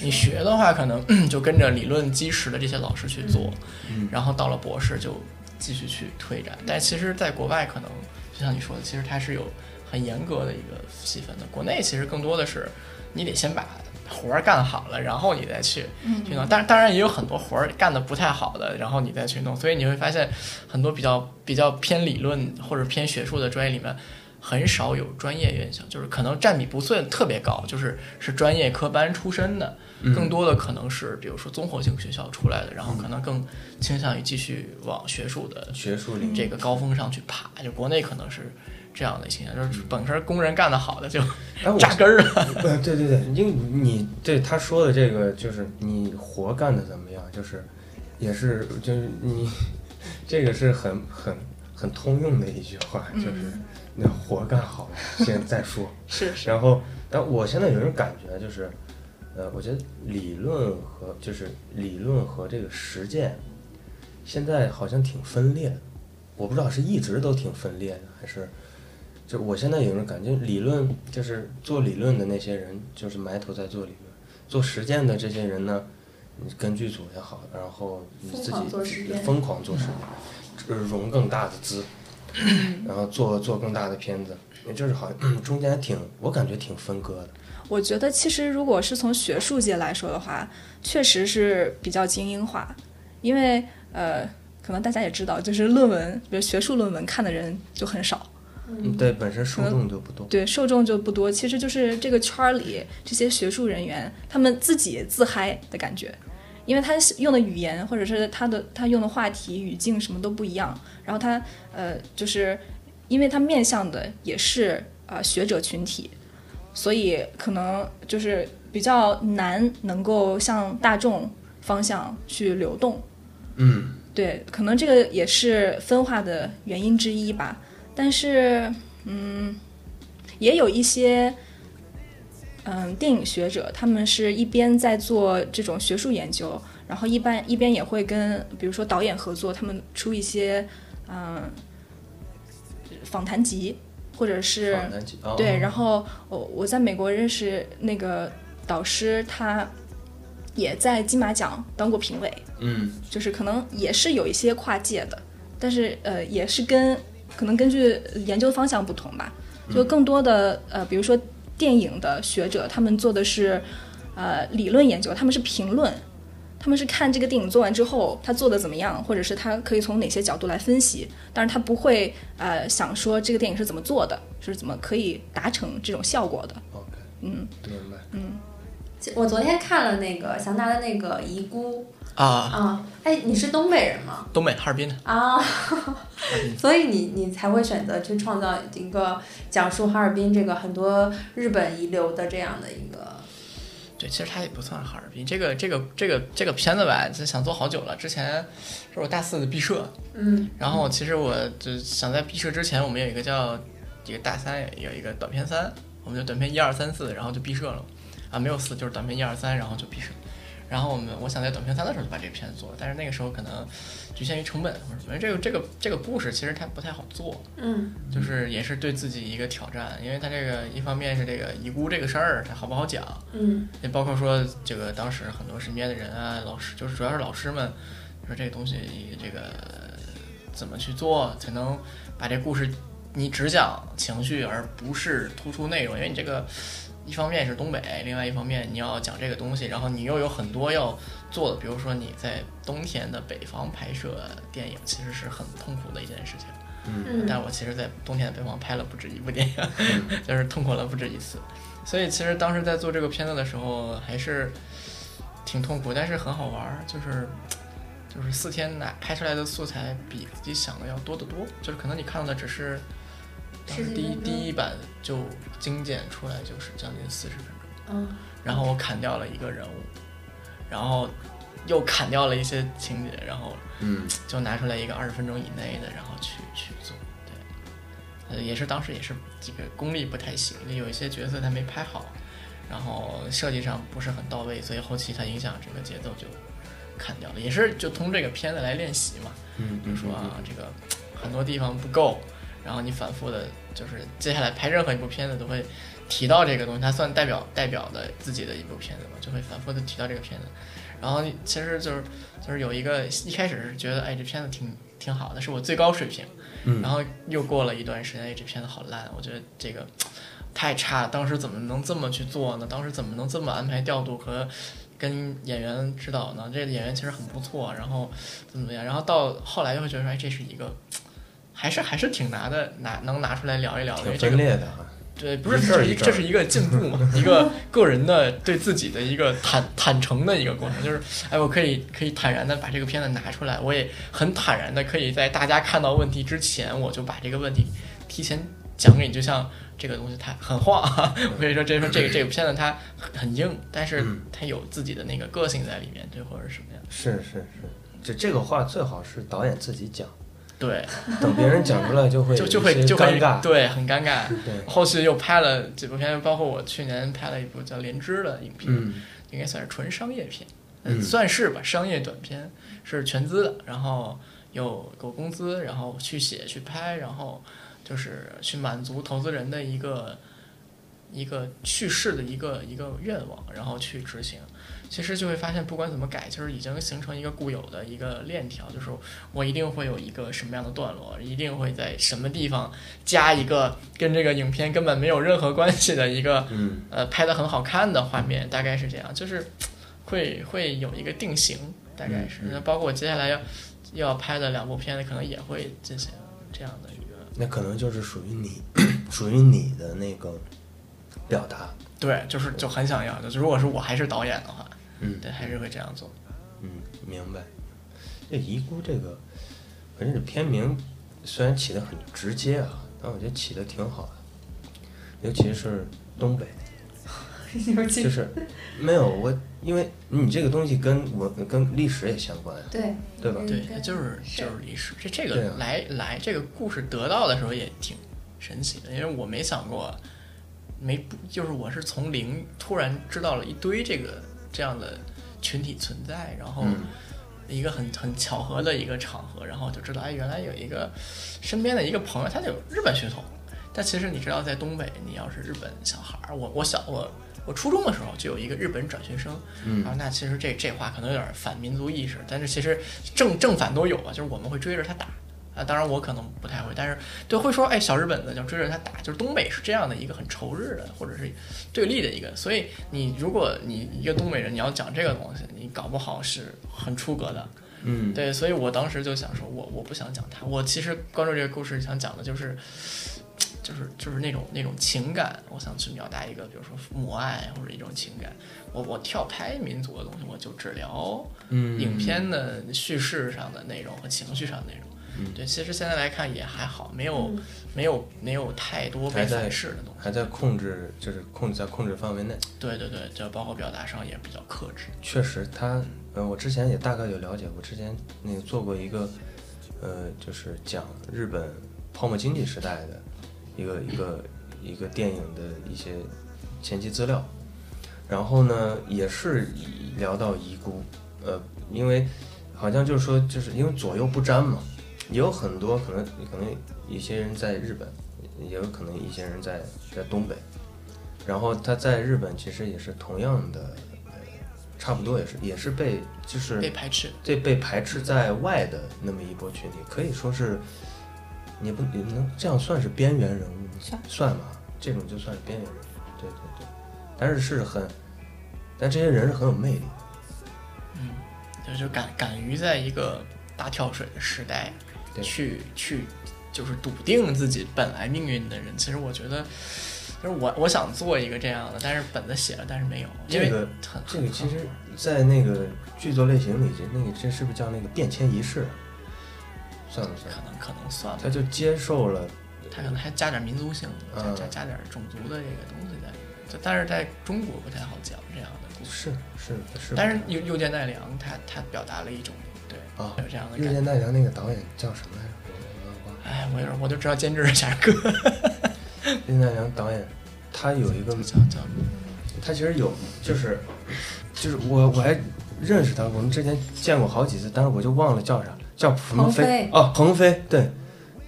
你学的话，可能就跟着理论基石的这些老师去做，嗯然后到了博士就继续去推展。但其实，在国外可能就像你说的，其实它是有很严格的一个细分的。国内其实更多的是你得先把活儿干好了，然后你再去去弄。当当然也有很多活儿干的不太好的，然后你再去弄。所以你会发现，很多比较比较偏理论或者偏学术的专业里面。很少有专业院校，就是可能占比不算特别高，就是是专业科班出身的，嗯更多的可能是比如说综合性学校出来的，然后可能更倾向于继续往学术的学术领域这个高峰上去爬。就国内可能是这样的倾向，就是本身工人干得好的就扎根儿了。呃，对对对，因为你对他说的这个，就是你活干的怎么样，就是也是就是你这个是很很很通用的一句话，就是那活干好了，先再说。是是，然后，但我现在有一种感觉，就是，呃，我觉得理论和就是理论和这个实践，现在好像挺分裂的。我不知道是一直都挺分裂的，还是就我现在有一种感觉，理论就是做理论的那些人，就是埋头在做理论；做实践的这些人呢，你跟剧组也好，然后你自己疯狂做实践，就是融更大的资，然后做做更大的片子，就是好像中间挺，我感觉挺分割的。我觉得其实如果是从学术界来说的话，确实是比较精英化，因为呃，可能大家也知道，就是论文，比如学术论文看的人就很少，嗯，对，本身受众就不多。对，受众就不多。其实就是这个圈儿里这些学术人员，他们自己自嗨的感觉，因为他用的语言或者是他的他用的话题语境什么都不一样，然后他呃，就是因为他面向的也是呃学者群体，所以可能就是比较难能够向大众方向去流动。嗯，对，可能这个也是分化的原因之一吧。但是，嗯，也有一些，嗯，电影学者，他们是一边在做这种学术研究，然后一般一边也会跟，比如说导演合作，他们出一些，嗯，访谈集，或者是对，然后我我在美国认识那个导师，他也在金马奖当过评委，嗯。就是可能也是有一些跨界的，但是呃，也是跟可能根据研究方向不同吧，就更多的呃，比如说电影的学者，他们做的是呃理论研究，他们是评论。他们是看这个电影做完之后，他做的怎么样，或者是他可以从哪些角度来分析，但是他不会呃想说这个电影是怎么做的，是怎么可以达成这种效果的。，OK，嗯，明白。我昨天看了那个祥达的那个遗孤啊，啊，哎，你是东北人吗？东北哈尔滨的，啊，所以你你才会选择去创造一个讲述哈尔滨这个很多日本遗留的这样的一个，对，其实它也不算哈尔滨。这个这个这个这个片子吧，就想做好久了。之前是我大四的毕设，嗯然后其实我就想在毕设之前，我们有一个叫一个大三有一个短片三，我们就短片一二三四，然后就毕设了。啊，没有四，就是短片一二三，然后就毕设。然后我们我想在短片三的时候就把这个片子做了，但是那个时候可能局限于成本或者什么。这个这个这个故事其实它不太好做，嗯就是也是对自己一个挑战，因为它这个一方面是这个遗孤这个事儿，它好不好讲，嗯也包括说这个当时很多身边的人啊，老师就是主要是老师们说这个东西这个怎么去做才能把这故事你只讲情绪而不是突出内容，因为你这个一方面是东北，另外一方面你要讲这个东西，然后你又有很多要做的，比如说你在冬天的北方拍摄电影，其实是很痛苦的一件事情。嗯但我其实，在冬天的北方拍了不止一部电影，就是痛苦了不止一次。所以其实当时在做这个片子的时候，还是挺痛苦，但是很好玩儿，就是就是四天拿拍出来的素材比自己想的要多得多，就是可能你看到的只是第一第一版就精简出来就是将近四十分钟，嗯然后我砍掉了一个人物，然后又砍掉了一些情节，然后嗯就拿出来一个二十分钟以内的，然后去去做。对，呃，也是当时也是这个功力不太行，有一些角色他没拍好，然后设计上不是很到位，所以后期它影响整个节奏就砍掉了。也是就通这个片子来练习嘛，嗯，就说啊这个很多地方不够，然后你反复的，就是接下来拍任何一部片子都会提到这个东西，它算代表代表的自己的一部片子嘛，就会反复的提到这个片子。然后其实就是就是有一个一开始是觉得哎这片子挺挺好的，是我最高水平，嗯然后又过了一段时间，哎这片子好烂，我觉得这个太差了，当时怎么能这么去做呢？当时怎么能这么安排调度和跟演员指导呢？这个演员其实很不错，然后怎么怎么样，然后到后来就会觉得说，哎，这是一个还是还是挺拿的拿能拿出来聊一聊的，挺这个分裂的哈。对，不是这是一这是一个进步嘛，一个个人的对自己的一个坦坦诚的一个过程，就是哎，我可以可以坦然的把这个片子拿出来，我也很坦然的可以在大家看到问题之前，我就把这个问题提前讲给你，就像这个东西它很晃，我可以说这说这个这个片子它很很硬，但是嗯它有自己的那个个性在里面，对，或者是什么样，是是是，这这个话最好是导演自己讲，对，等别人讲出来就会就就会就会尴尬。对，很尴尬。对，后续又拍了几部片，包括我去年拍了一部叫《莲枝》的影片，嗯应该算是纯商业片，嗯算是吧，商业短片是全资的，然后有有工资，然后去写去拍，然后就是去满足投资人的一个一个去世的一个一个愿望，然后去执行。其实就会发现，不管怎么改，就是已经形成一个固有的一个链条，就是我一定会有一个什么样的段落，一定会在什么地方加一个跟这个影片根本没有任何关系的一个嗯呃拍的很好看的画面，大概是这样，就是会会有一个定型，大概是。嗯那包括我接下来要要拍的两部片子，可能也会进行这样的一个，那可能就是属于你，属于你的那个表达。对，就是就很想要的。就如果是我还是导演的话，嗯对，还是会这样做。嗯，明白。这遗孤这个，反正这片名虽然起的很直接啊，但我觉得起的挺好的，尤其是东北，尤其就是没有我，因为你这个东西跟我跟历史也相关，对对吧？对就是是就是历史。这这个来来这个故事得到的时候也挺神奇的，因为我没想过，没不就是我是从零突然知道了一堆这个这样的群体存在，然后嗯一个很很巧合的一个场合，然后就知道哎，原来有一个身边的一个朋友，他就有日本血统。但其实你知道，在东北，你要是日本小孩儿，我我小我我初中的时候就有一个日本转学生，嗯啊，那其实这这话可能有点反民族意识，但是其实正正反都有吧，就是我们会追着他打啊，当然我可能不太会，但是对会说哎小日本的就追着他打，就是东北是这样的一个很仇日的或者是对立的一个，所以你如果你一个东北人你要讲这个东西，你搞不好是很出格的，嗯对，所以我当时就想说我我不想讲他，我其实关注这个故事想讲的就是。就是就是那种那种情感，我想去表达一个，比如说母爱或者一种情感。我我跳拍民族的东西，我就只聊嗯影片的叙事上的内容和情绪上的内容。嗯对，其实现在来看也还好，没有、嗯没有没有太多被还在反噬的东西。还在控制，就是控制在控制范围内。对对对，就包括表达上也比较克制。确实他，呃，我之前也大概有了解我，之前那个做过一个，呃，就是讲日本泡沫经济时代的一个一个一个电影的一些前期资料，然后呢，也是聊到遗孤，呃，因为好像就是说，就是因为左右不沾嘛，也有很多可能可能一些人在日本，也有可能一些人在在东北，然后他在日本其实也是同样的，呃，差不多也是也是被就是被排斥，对被排斥在外的那么一波群体，可以说是你不你能这样算是边缘人物吗？算算吧，这种就算是边缘人物。对对对，但是是很，但这些人是很有魅力的。嗯，就就敢敢于在一个大跳水的时代，对去去就是笃定自己本来命运的人，其实我觉得。就是我，我想做一个这样的，但是本子写了，但是没有，因为这个很这个其实，在那个剧作类型里，这那个这是不是叫那个变迁仪式？算不算可？能可能算吧，他就接受了，他可能还加点民族性，加嗯加加点种族的这个东西在里面，就但是在中国不太好讲这样的故事。是是是。但是又又见奈良他他表达了一种对啊有这样的右感觉。见奈良那个导演叫什么来着？我我忘了。哎，我有我就知道监制是贾哥，奈良导演，他有一个叫叫他其实有，就是就是我我还认识他，我们之前见过好几次，但是我就忘了叫啥，叫什么鹏飞哦，鹏飞，对，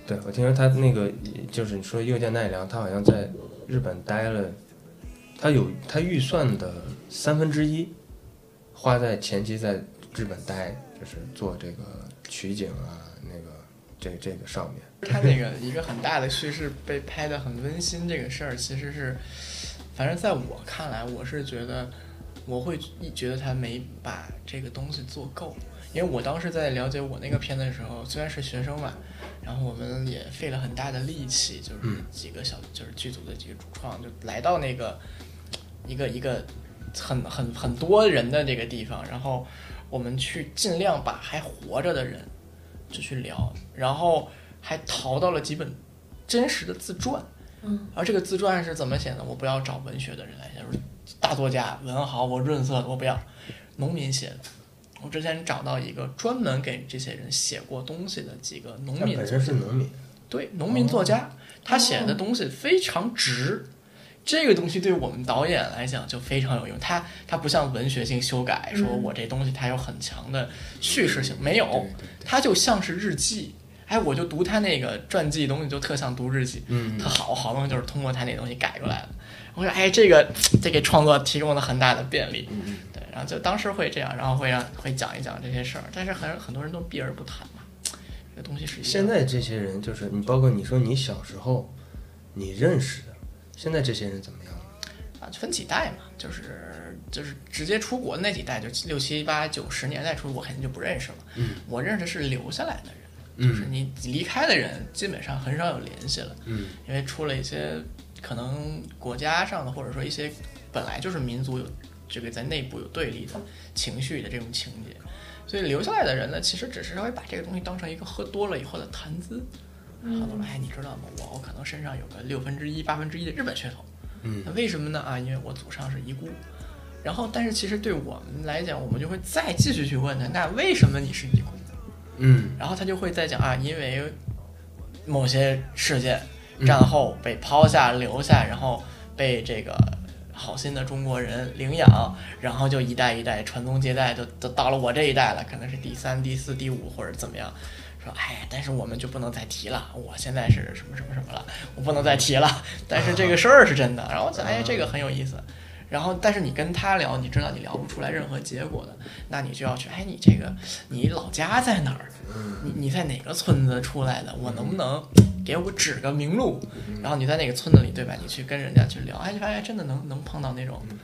对我听说他那个就是你说右见奈良，他好像在日本待了，他有他预算的三分之一花在前期在日本待，就是做这个取景啊，那个这这个上面。他那个一个很大的叙事被拍的很温馨，这个事儿其实是，反正在我看来，我是觉得我会一觉得他没把这个东西做够，因为我当时在了解我那个片的时候，虽然是学生嘛，然后我们也费了很大的力气，就是嗯几个小就是剧组的几个主创就来到那个一个一个很很很多人的这个地方，然后我们去尽量把还活着的人就去聊，然后还淘到了几本真实的自传。嗯，而这个自传是怎么写的？我不要找文学的人来写，就是大作家、文豪，我润色的，我不要，农民写的。我之前找到一个专门给这些人写过东西的几个农民作家，身是农民，对农民作家，他写的东西非常直。这个东西对我们导演来讲就非常有用，它它不像文学性修改，说我这东西它有很强的叙事性，没有，它就像是日记。哎，我就读他那个传记东西，就特像读日记。嗯特好，好东西就是通过他那东西改过来的。我说，哎，这个这给创作提供了很大的便利。嗯对，然后就当时会这样，然后会让会讲一讲这些事儿，但是很很多人都避而不谈嘛。这个东西是现在这些人就是你，包括你说你小时候你认识的，现在这些人怎么样？啊，分几代嘛，就是就是直接出国的那几代，就六七八九十年代出，国肯定就不认识了。嗯，我认识的是留下来的人，就是嗯你离开的人，基本上很少有联系了。嗯因为出了一些可能国家上的，或者说一些本来就是民族有这个在内部有对立的情绪的这种情节，所以留下来的人呢，其实只是稍微把这个东西当成一个喝多了以后的谈资。好多人，哎，你知道吗？我我可能身上有个六分之一、八分之一的日本血统，嗯那为什么呢？啊，因为我祖上是遗孤。然后，但是其实对我们来讲，我们就会再继续去问他，那为什么你是遗孤？嗯然后他就会再讲啊，因为某些事件，战后被抛下留下，然后被这个好心的中国人领养，然后就一代一代传宗接代，就都到了我这一代了，可能是第三、第四、第五或者怎么样。说哎，但是我们就不能再提了。我现在是什么什么什么了，我不能再提了。但是这个事儿是真的。然后我想，哎，这个很有意思。然后，但是你跟他聊，你知道你聊不出来任何结果的，那你就要去，哎，你这个你老家在哪儿？你你在哪个村子出来的？我能不能给我指个明路？然后你在那个村子里，对吧？你去跟人家去聊，哎，就发现真的能能碰到那种，就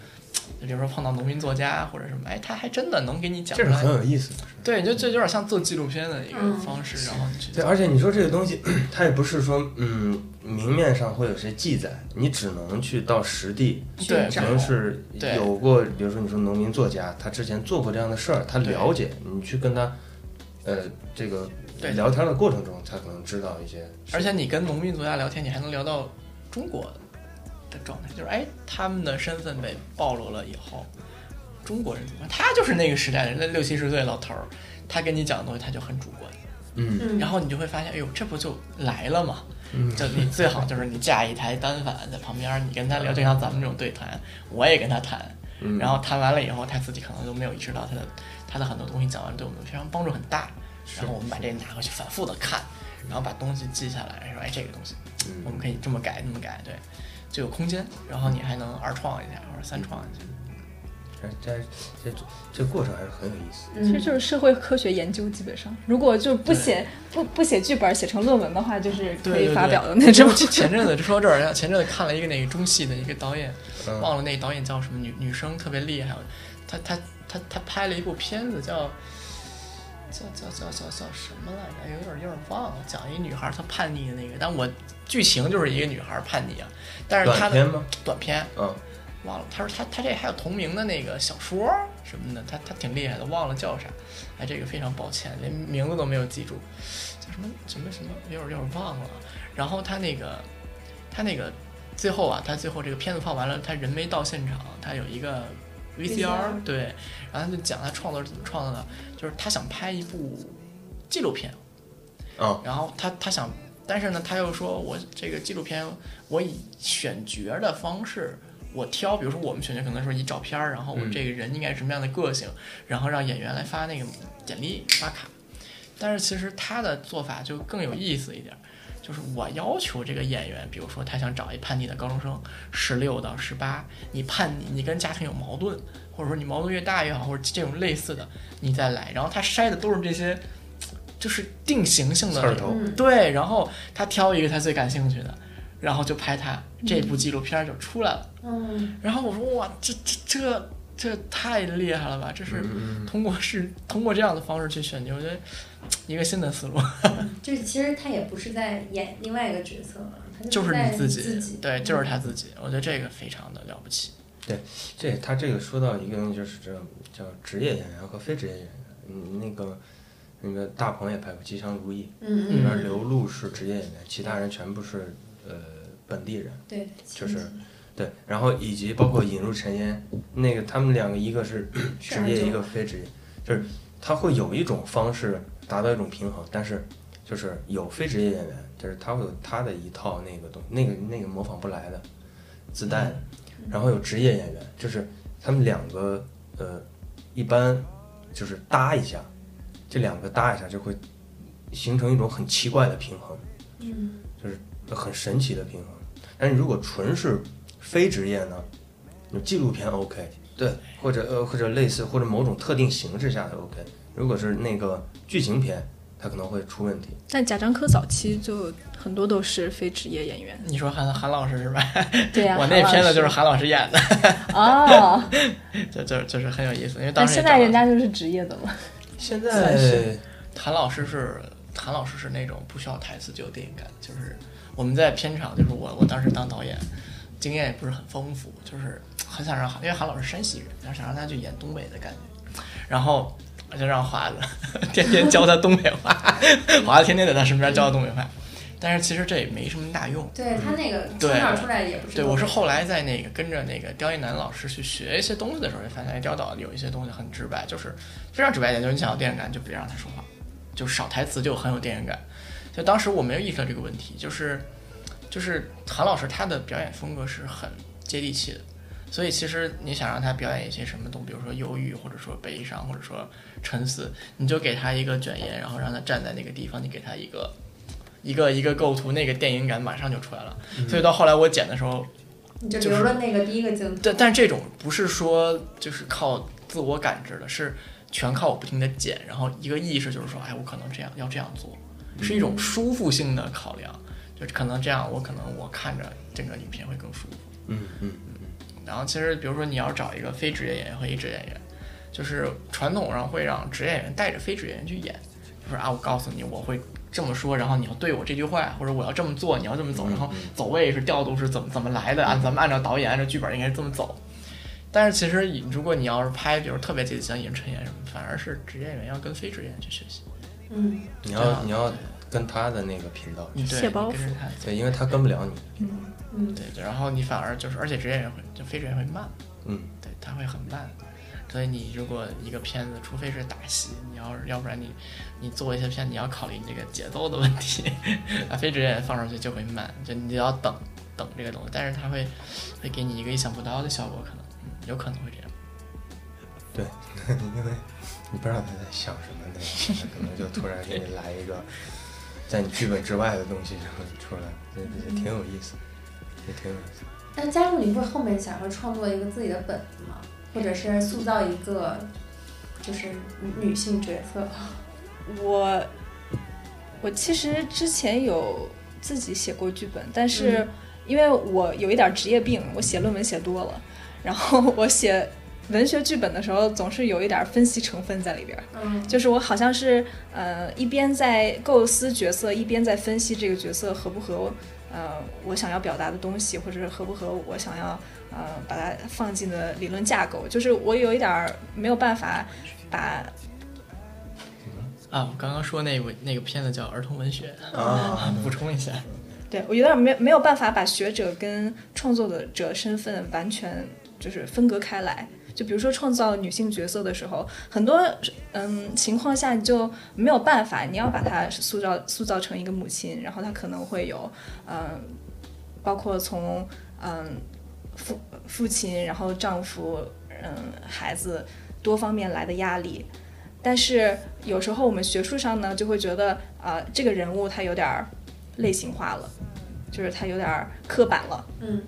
比如说碰到农民作家或者什么，哎，他还真的能给你讲出来这是很。有意思的。对，就这有点像做纪录片的一个嗯方式，然后去对，而且你说这个东西，它也不是说，嗯，明面上会有谁记载，你只能去到实地，对只能是有过，比如说你说农民作家，他之前做过这样的事儿，他了解，你去跟他，呃，这个聊天的过程中，他可能知道一些，而且你跟农民作家聊天，你还能聊到中国的状态，就是哎，他们的身份被暴露了以后，中国人怎么办？他就是那个时代的人，那六七十岁老头儿，他跟你讲的东西他就很主观，嗯。嗯，然后你就会发现，哎呦，这不就来了吗？嗯。就你最好就是你架一台单反在旁边，你跟他聊，就像咱们这种对谈，我也跟他谈，嗯，然后谈完了以后，他自己可能都没有意识到他的他的很多东西讲完对我们非常帮助很大，然后我们把这个拿回去反复的看，然后把东西记下来，说哎这个东西嗯。我们可以这么改那么改，对，就有空间，然后你还能二创一下或者三创一下。这这这这过程还是很有意思。其实就是社会科学研究，基本上如果就不写不不写剧本，写成论文的话，就是可以发表的那种。前阵子就说这儿，前阵子看了一个那个中戏的一个导演，嗯忘了那个导演叫什么，女女生特别厉害，他他他他拍了一部片子叫。叫叫叫叫叫什么来着？有点有点忘了，讲一女孩她叛逆的那个，但我剧情就是一个女孩叛逆啊，但是她的短片吗？短片嗯，忘了，他说他他这还有同名的那个小说什么的，他他挺厉害的，忘了叫啥，哎，这个非常抱歉，连名字都没有记住，叫什么什么什么，有点有点忘了。然后他那个他那个最后啊，他最后这个片子放完了，他人没到现场，他有一个 VCR，VCR 对，然后他就讲他创作是怎么创作的，就是他想拍一部纪录片，嗯，然后他他想，但是呢，他又说我这个纪录片我以选角的方式。我挑，比如说我们选角可能说以照片儿，然后我嗯这个人应该是什么样的个性，然后让演员来发那个简历发卡。但是其实他的做法就更有意思一点儿，就是我要求这个演员，比如说他想找一叛逆的高中生，十六到十八，你叛逆，你跟家庭有矛盾，或者说你矛盾越大越好，或者这种类似的，你再来。然后他筛的都是这些，就是定型性的刺儿头嗯对，然后他挑一个他最感兴趣的，然后就拍他这部纪录片就出来了。嗯，然后我说哇，这这这这太厉害了吧！这是嗯通过是通过这样的方式去选角，我觉得一个新的思路，就是其实他也不是在演另外一个角色了，就是你自己，对，就是他自己。我觉得这个非常的了不起。对这他这个说到一个东西，就是这叫职业演员和非职业演员。嗯，那个那个大鹏也拍过《吉祥如意》，嗯里嗯，边刘露是职业演员，其他人全部是呃本地人。对，就是对，然后以及包括引入陈烟，那个他们两个一个是职业，一个非职业，就是他会有一种方式达到一种平衡，但是就是有非职业演员，就是他会有他的一套那个东那个那个模仿不来的自带的，然后有职业演员，就是他们两个呃一般就是搭一下，这两个搭一下就会形成一种很奇怪的平衡。嗯很神奇的平衡。但是如果纯是非职业呢，有纪录片 OK，对，或者呃或者类似或者某种特定形式下的 OK。如果是那个剧情片，它可能会出问题。但贾樟柯早期就很多都是非职业演员。你说韩韩老师是吧？对呀、我那片子就是韩老师演的，哦，就就就是很有意思，因为当时现在人家就是职业的嘛。现在是韩老师是韩老师是那种不需要台词就有电影感，就是我们在片场，就是我我当时当导演，经验也不是很丰富，就是很想让韩，因为韩老师是山西人，然后想让他去演东北的感觉，然后我就让华子天天教他东北话，华子天天在他身边教他东北话，但是其实这也没什么大用。对他那个对从哪出来也不是对，我是后来在那个跟着那个刁一男老师去学一些东西的时候，就发现哎刁导有一些东西很直白，就是非常直白一点，就是你想要电影感就别让他说话，就少台词就很有电影感。就当时我没有意识到这个问题，就是就是韩老师他的表演风格是很接地气的，所以其实你想让他表演一些什么东，比如说忧郁，或者说悲伤，或者说沉思，你就给他一个卷烟，然后让他站在那个地方，你给他一个一个一个构图，那个电影感马上就出来了。所以到后来我剪的时候，你就就是留了那个第一个镜头，但但这种不是说就是靠自我感知的，是全靠我不停的剪，然后一个意识就是说，哎，我可能这样要这样做，是一种舒服性的考量，就是可能这样，我可能我看着整个影片会更舒服。嗯嗯然后其实比如说你要找一个非职业演员和一职业演员，就是传统上会让职业演员带着非职业演员去演，就是啊，我告诉你我会这么说，然后你要对我这句话，或者我要这么做，你要这么走，然后走位是调度是怎么怎么来的，啊咱们按照导演按照剧本应该这么走。但是其实你如果你要是拍，比如特别接近像尹晨演什么，反而是职业演员要跟非职业演员去学习。嗯。你要你要跟他的那个频道，你对，卸包你跟着他对，因为他跟不了你。嗯。对对，然后你反而就是，而且职业演员会就非职业演员会慢。嗯，对，他会很慢。所以你如果一个片子，除非是打戏，你要要不然你你做一些片，你要考虑你这个节奏的问题，把 非职业演员放上去就会慢，就你就要等等这个东西，但是他会会给你一个意想不到的效果，可能、嗯、有可能会这样。对。因 为你不知道他在想什么呢，他可能就突然给你来一个 在你剧本之外的东西就会出来，也也挺有意思，也挺有意思。那加入，你不是后面想要创作一个自己的本子吗？或者是塑造一个就是女性角色？我我其实之前有自己写过剧本，但是因为我有一点职业病，我写论文写多了，然后我写文学剧本的时候总是有一点分析成分在里边儿，嗯，就是我好像是呃一边在构思角色，一边在分析这个角色合不合呃我想要表达的东西，或者是合不合我想要呃把它放进的理论架构，就是我有一点儿没有办法把啊，我刚刚说那部那个片子叫儿童文学，啊，补充一下。对我有点没没有办法把学者跟创作者身份完全就是分隔开来。就比如说创造女性角色的时候，很多嗯情况下你就没有办法，你要把她塑造塑造成一个母亲，然后她可能会有嗯，包括从嗯父父亲，然后丈夫，嗯孩子多方面来的压力。但是有时候我们学术上呢，就会觉得啊、这个人物他有点儿类型化了，就是他有点儿刻板了。嗯，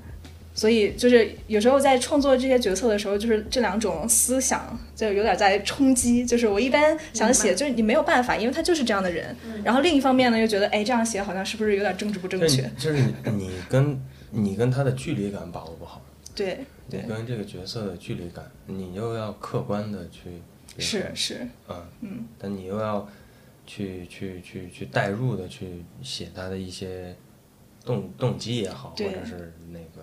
所以就是有时候在创作这些角色的时候，就是这两种思想就有点在冲击。就是我一般想写，就是你没有办法，因为他就是这样的人。然后另一方面呢，又觉得哎，这样写好像是不是有点政治不正确就是你？跟你跟他的距离感把握不好，对你对，跟这个角色的距离感，你又要客观的去是是，啊，嗯，但你又要去去去去代入的去写他的一些动动机也好，或者是那个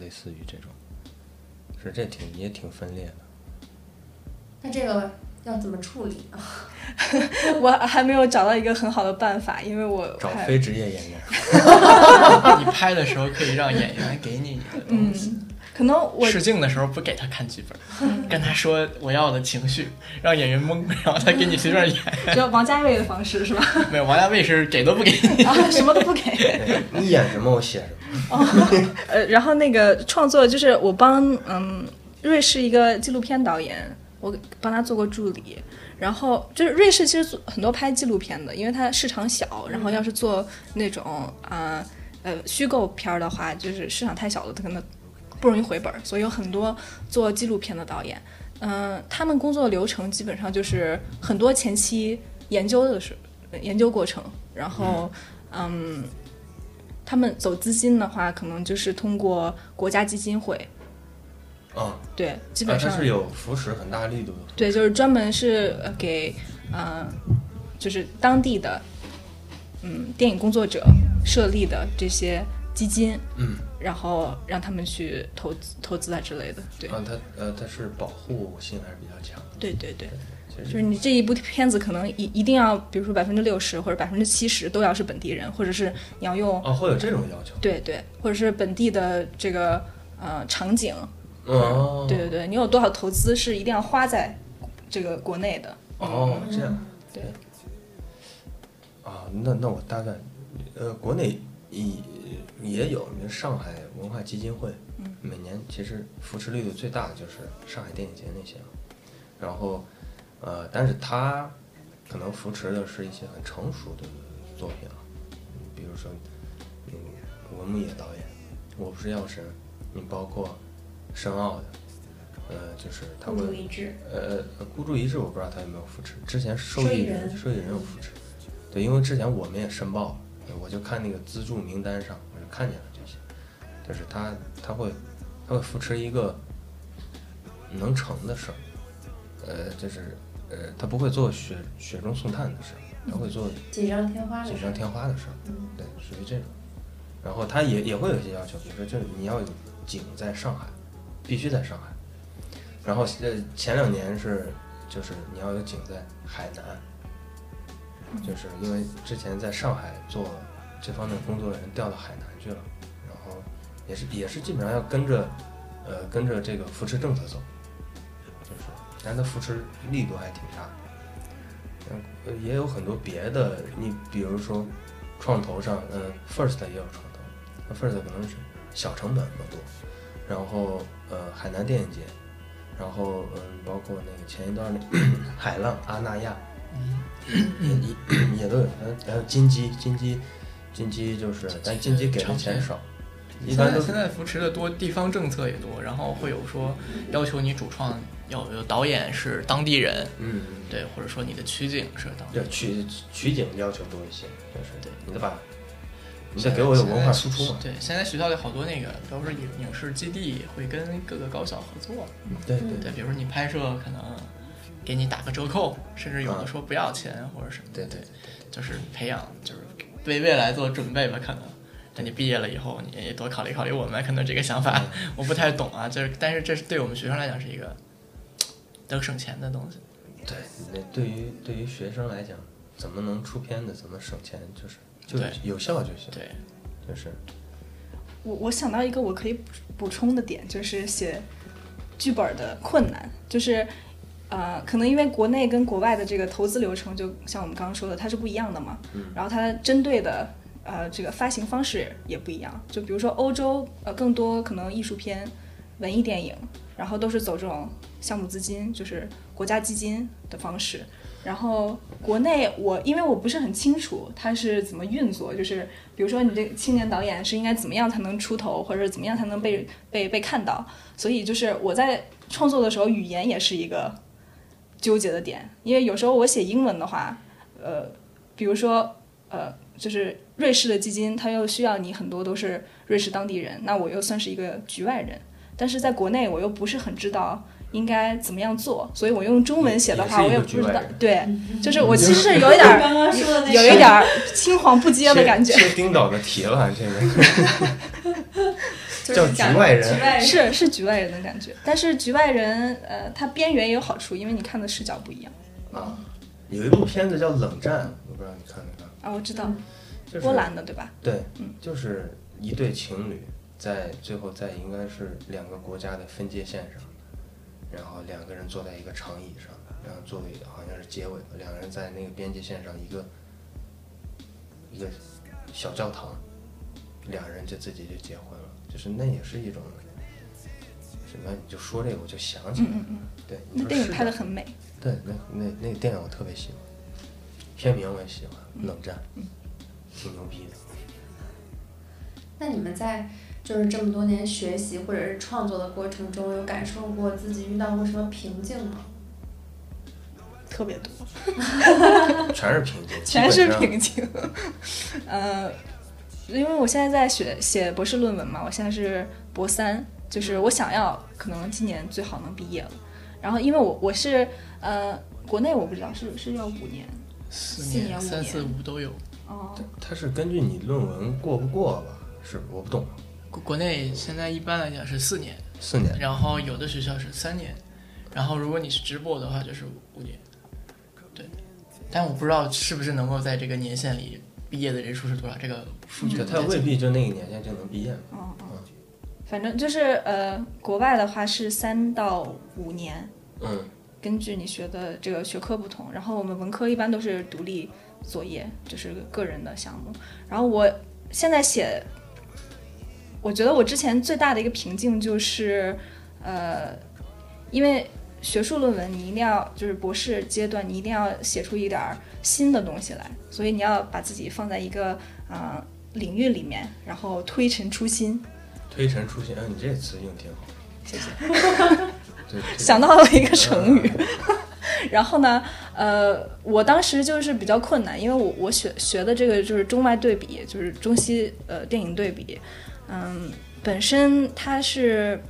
类似于这种，是这挺也挺分裂的。那这个要怎么处理呢？我还没有找到一个很好的办法，因为我找非职业演员，你拍的时候可以让演员给你你的东西，嗯，可能我试镜的时候不给他看剧本，跟他说我要的情绪，让演员懵，然后他给你随便演。只有王家卫的方式是吧？没有，王家卫是给都不给你。啊，什么都不给。你演什么我写什么。呃，然后那个创作就是我帮嗯瑞士一个纪录片导演，我帮他做过助理。然后就是瑞士其实做很多拍纪录片的，因为它市场小，然后要是做那种啊呃虚构片儿的话，就是市场太小了，它可能不容易回本儿，所以有很多做纪录片的导演，嗯、他们工作流程基本上就是很多前期研究的是研究过程，然后嗯他们走资金的话，可能就是通过国家基金会，啊，对，基啊本上、它是有扶持很大力度的。对，就是专门是呃给呃就是当地的嗯电影工作者设立的这些基金，嗯，然后让他们去投资投资啊之类的，对，啊，它呃它是保护性还是比较强的。对对对，就是你这一部片子可能一一定要，比如说百分之六十或者百分之七十都要是本地人，或者是你要用哦会有这种要求。对对，或者是本地的这个呃场景，哦，对对对，你有多少投资是一定要花在这个国内的。哦，这样。对。啊，那那我大概，呃，国内也也有，比如上海文化基金会，嗯每年其实扶持力度最大的就是上海电影节那些。然后，呃，但是他可能扶持的是一些很成熟的作品啊，嗯比如说，嗯，文牧野导演，我不是药神，你包括申奥的，呃，就是他孤会注一掷。呃，孤注一掷我不知道他有没有扶持，之前受益人受益人有扶持，对，因为之前我们也申报了，我就看那个资助名单上，我就看见了这些，就是他他会他会扶持一个能成的事儿，呃，就是呃，他不会做雪雪中送炭的事儿，他会做锦上添花的事锦上添花的事对，属于这种。然后他也也会有一些要求，比如说就是你要有景在上海，必须在上海。然后呃前两年是就是你要有景在海南，就是因为之前在上海做这方面工作的人调到海南去了，然后也是也是基本上要跟着呃跟着这个扶持政策走，就是但是它扶持力度还挺大。嗯，呃也有很多别的，你比如说创投上，嗯，First 也有创投，那 First 可能是小成本更多，然后呃海南电影节，然后嗯包括那个前一段那 海浪阿那亚，也也也都有，还有金鸡金鸡金鸡就是，但金鸡给的钱少，一般现在扶持的多，地方政策也多，然后会有说要求你主创要有导演是当地人，嗯，对，或者说你的取景是当地对取取景要求多一些，就是对，你得把，你得给我有文化输出嘛。对，现在学校里好多那个，比如说影影视基地会跟各个高校合作，对对。对，比如说你拍摄可能给你打个折扣，甚至有的说不要钱或者什么，对对对，就是培养，就是为未来做准备吧，可能。等你毕业了以后，你也多考虑考虑我们可能这个想法，我不太懂啊，就是但是这是对我们学生来讲是一个能省钱的东西。对，那对于对于学生来讲，怎么能出片子，怎么省钱，就是就有效就行。对，就是我我想到一个我可以补补充的点，就是写剧本的困难，就是呃，可能因为国内跟国外的这个投资流程，就像我们刚刚说的，它是不一样的嘛。嗯然后它针对的呃这个发行方式也不一样，就比如说欧洲呃更多可能艺术片、文艺电影，然后都是走这种项目资金，就是国家基金的方式。然后国内我因为我不是很清楚它是怎么运作，就是比如说你这青年导演是应该怎么样才能出头，或者怎么样才能被被被看到，所以就是我在创作的时候，语言也是一个纠结的点，因为有时候我写英文的话，呃，比如说呃，就是瑞士的基金，它又需要你很多都是瑞士当地人，那我又算是一个局外人，但是在国内我又不是很知道。应该怎么样做？所以我用中文写的话，我也不知道。对，就是我其实是有一点儿刚刚说的那有一点儿青黄不接的感觉。是丁导的题了，这个就是叫讲局外人局外人是是局外人的感觉，但是局外人，呃，他边缘也有好处，因为你看的视角不一样啊，有一部片子叫《冷战》，我不知道你看没看，啊。我知道，就是波兰的对吧？对嗯，就是一对情侣在最后在应该是两个国家的分界线上，然后两个人坐在一个长椅上，然后作为好像是结尾吧，两个人在那个边界线上一个一个小教堂，两人就自己就结婚了，就是那也是一种什么？你就说这个我就想起来了，嗯嗯，对，那电影拍的很美。对，那那那个电影我特别喜欢，片名我也喜欢，嗯冷战》，挺牛逼的。那你们在就是这么多年学习或者是创作的过程中，有感受过自己遇到过什么瓶颈吗？特别多，全是瓶颈，全是瓶颈。呃，因为我现在在学写博士论文嘛，我现在是博三，就是我想要可能今年最好能毕业了。然后因为我我是呃国内我不知道是是要五年四四年五三四五都有。哦，它是根据你论文过不过吧？是我不懂，国国内现在一般来讲是四年，四年。然后有的学校是三年，然后如果你是直播的话就是五年。对，但我不知道是不是能够在这个年限里毕业的人数是多少，这个数据对，不太清它未必就那个年限就能毕业嘛。哦哦，反正就是呃，国外的话是三到五年，嗯，根据你学的这个学科不同，然后我们文科一般都是独立作业，就是个人的项目。然后我现在写，我觉得我之前最大的一个瓶颈就是，呃，因为学术论文你一定要就是博士阶段，你一定要写出一点儿新的东西来，所以你要把自己放在一个啊、呃领域里面，然后推陈出新。推陈出新，哎，你这词用挺好。谢谢。想到了一个成语。然后呢，呃，我当时就是比较困难，因为我我学学的这个就是中外对比，就是中西呃电影对比，嗯，本身它是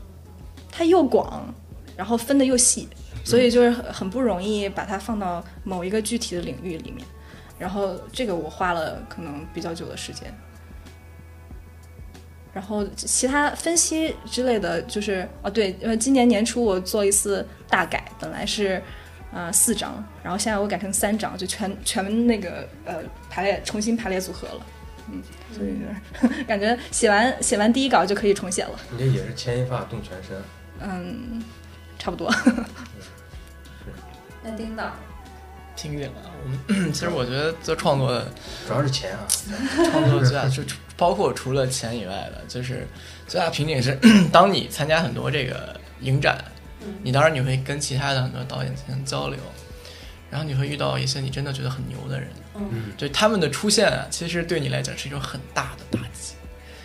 它又广，然后分的又细，所以就是很很不容易把它放到某一个具体的领域里面。然后这个我花了可能比较久的时间。然后其他分析之类的就是哦对，呃，今年年初我做一次大改，本来是呃四张，然后现在我改成三张，就全全那个呃排列重新排列组合了，嗯，所以就是 感觉写完写完第一稿就可以重写了，你这也是牵一发动全身。嗯，差不多。那丁导，听见了。我们 其实我觉得做创作的主要是钱啊，创作最大就包括除了钱以外的，就是最大瓶颈是，当你参加很多这个影展，你当然你会跟其他的很多导演进行交流，然后你会遇到一些你真的觉得很牛的人，嗯。嗯，对他们的出现啊，其实对你来讲是一种很大的打击。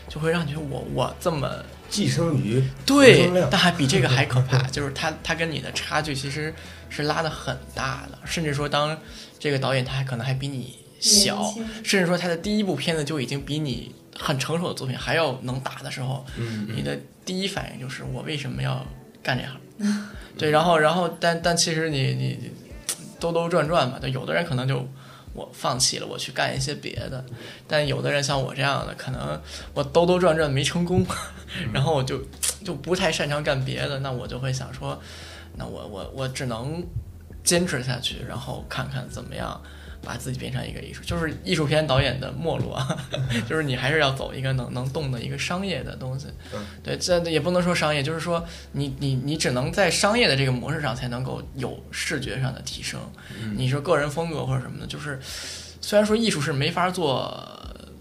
就会让你觉得我我这么寄生于对但还比这个还可怕，就是他他跟你的差距其实是拉的很大的，甚至说当这个导演他还可能还比你小，甚至说他的第一部片子就已经比你很成熟的作品还要能打的时候，嗯你的第一反应就是我为什么要干这行？对，然后然后但但其实你你你兜兜转转嘛，就有的人可能就我放弃了，我去干一些别的，但有的人像我这样的，可能我兜兜转转没成功，然后我就就不太擅长干别的，那我就会想说，那我我我只能坚持下去，然后看看怎么样。把自己变成一个艺术，就是艺术片导演的没落啊，就是你还是要走一个能能动的一个商业的东西。对，这也不能说商业，就是说你你你只能在商业的这个模式上才能够有视觉上的提升。你说个人风格或者什么的，就是虽然说艺术是没法做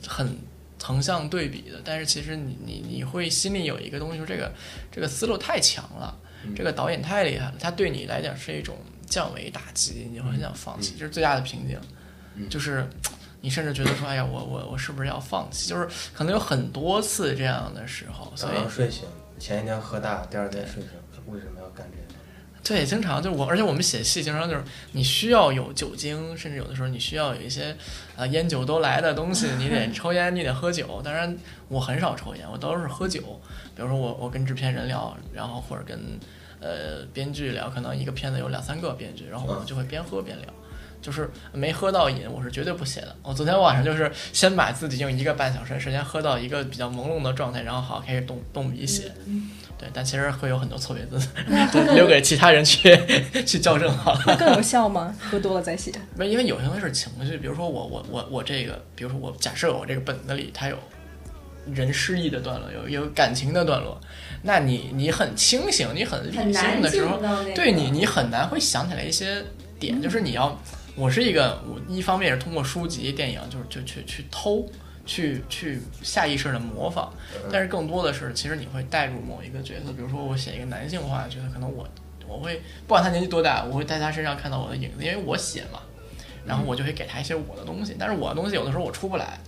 很横向对比的，但是其实你你你会心里有一个东西，说这个这个思路太强了，这个导演太厉害了，他对你来讲是一种降维打击，你会很想放弃，这是最大的瓶颈，就是。你甚至觉得说，哎呀，我我我是不是要放弃？就是可能有很多次这样的时候，所早以上睡醒，前一天喝大，第二天睡醒，为什么要干这个？对，经常就我，而且我们写戏经常就是你需要有酒精，甚至有的时候你需要有一些啊、烟酒都来的东西，你得抽烟，你得喝酒。当然我很少抽烟，我都是喝酒。比如说我我跟制片人聊，然后或者跟呃编剧聊，可能一个片子有两三个编剧，然后我们就会边喝边聊。就是没喝到瘾，我是绝对不写的。我昨天晚上就是先把自己用一个半小时的时间喝到一个比较朦胧的状态，然后好开始动动笔写。对，但其实会有很多错别字，留给其他人去去校正好了。更有效吗？喝多了再写。不是因为有些东西是情绪，比如说我我我我这个，比如说我假设我这个本子里它有人失忆的段落，有有感情的段落，那你你很清醒，你很理性的时候。对你你很难会想起来一些点，就是你要，我是一个我一方面是通过书籍、电影，就是就去去偷。去去下意识的模仿，但是更多的是，其实你会带入某一个角色，比如说我写一个男性化的角色，可能我我会不管他年纪多大，我会在他身上看到我的影子，因为我写嘛，然后我就会给他一些我的东西，但是我的东西有的时候我出不来，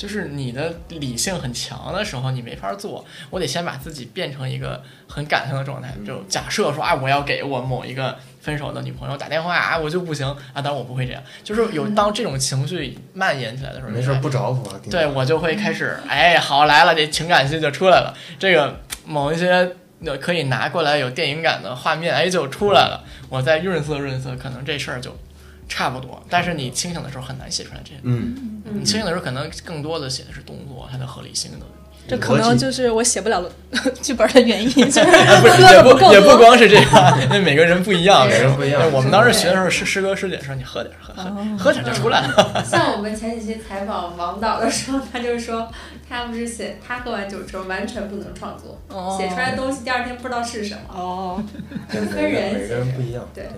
就是你的理性很强的时候，你没法做，我得先把自己变成一个很感性的状态，就假设说啊，我要给我某一个分手的女朋友打电话啊，我就不行啊，当然我不会这样，就是有当这种情绪蔓延起来的时候，没事儿不着我。对我就会开始，哎，好来了，这情感戏就出来了，这个某一些呃可以拿过来有电影感的画面，哎，就出来了，我再润色润色，可能这事儿就差不多。但是你清醒的时候很难写出来这些，嗯，你清醒的时候可能更多的写的是动作，它的合理性的。这可能就是我写不了 剧本的原因，就是不是 也不也不光是这样，因为每个人不一样，每个人不一样。对我们当时学的时候，师师哥师姐说你喝点儿，喝喝喝点儿就出来了。像我们前几期采访王导的时候，他就说他不是写他喝完酒之后完全不能创作，哦。写出来的东西第二天不知道是什么，哦，就分人每个人不一样。对，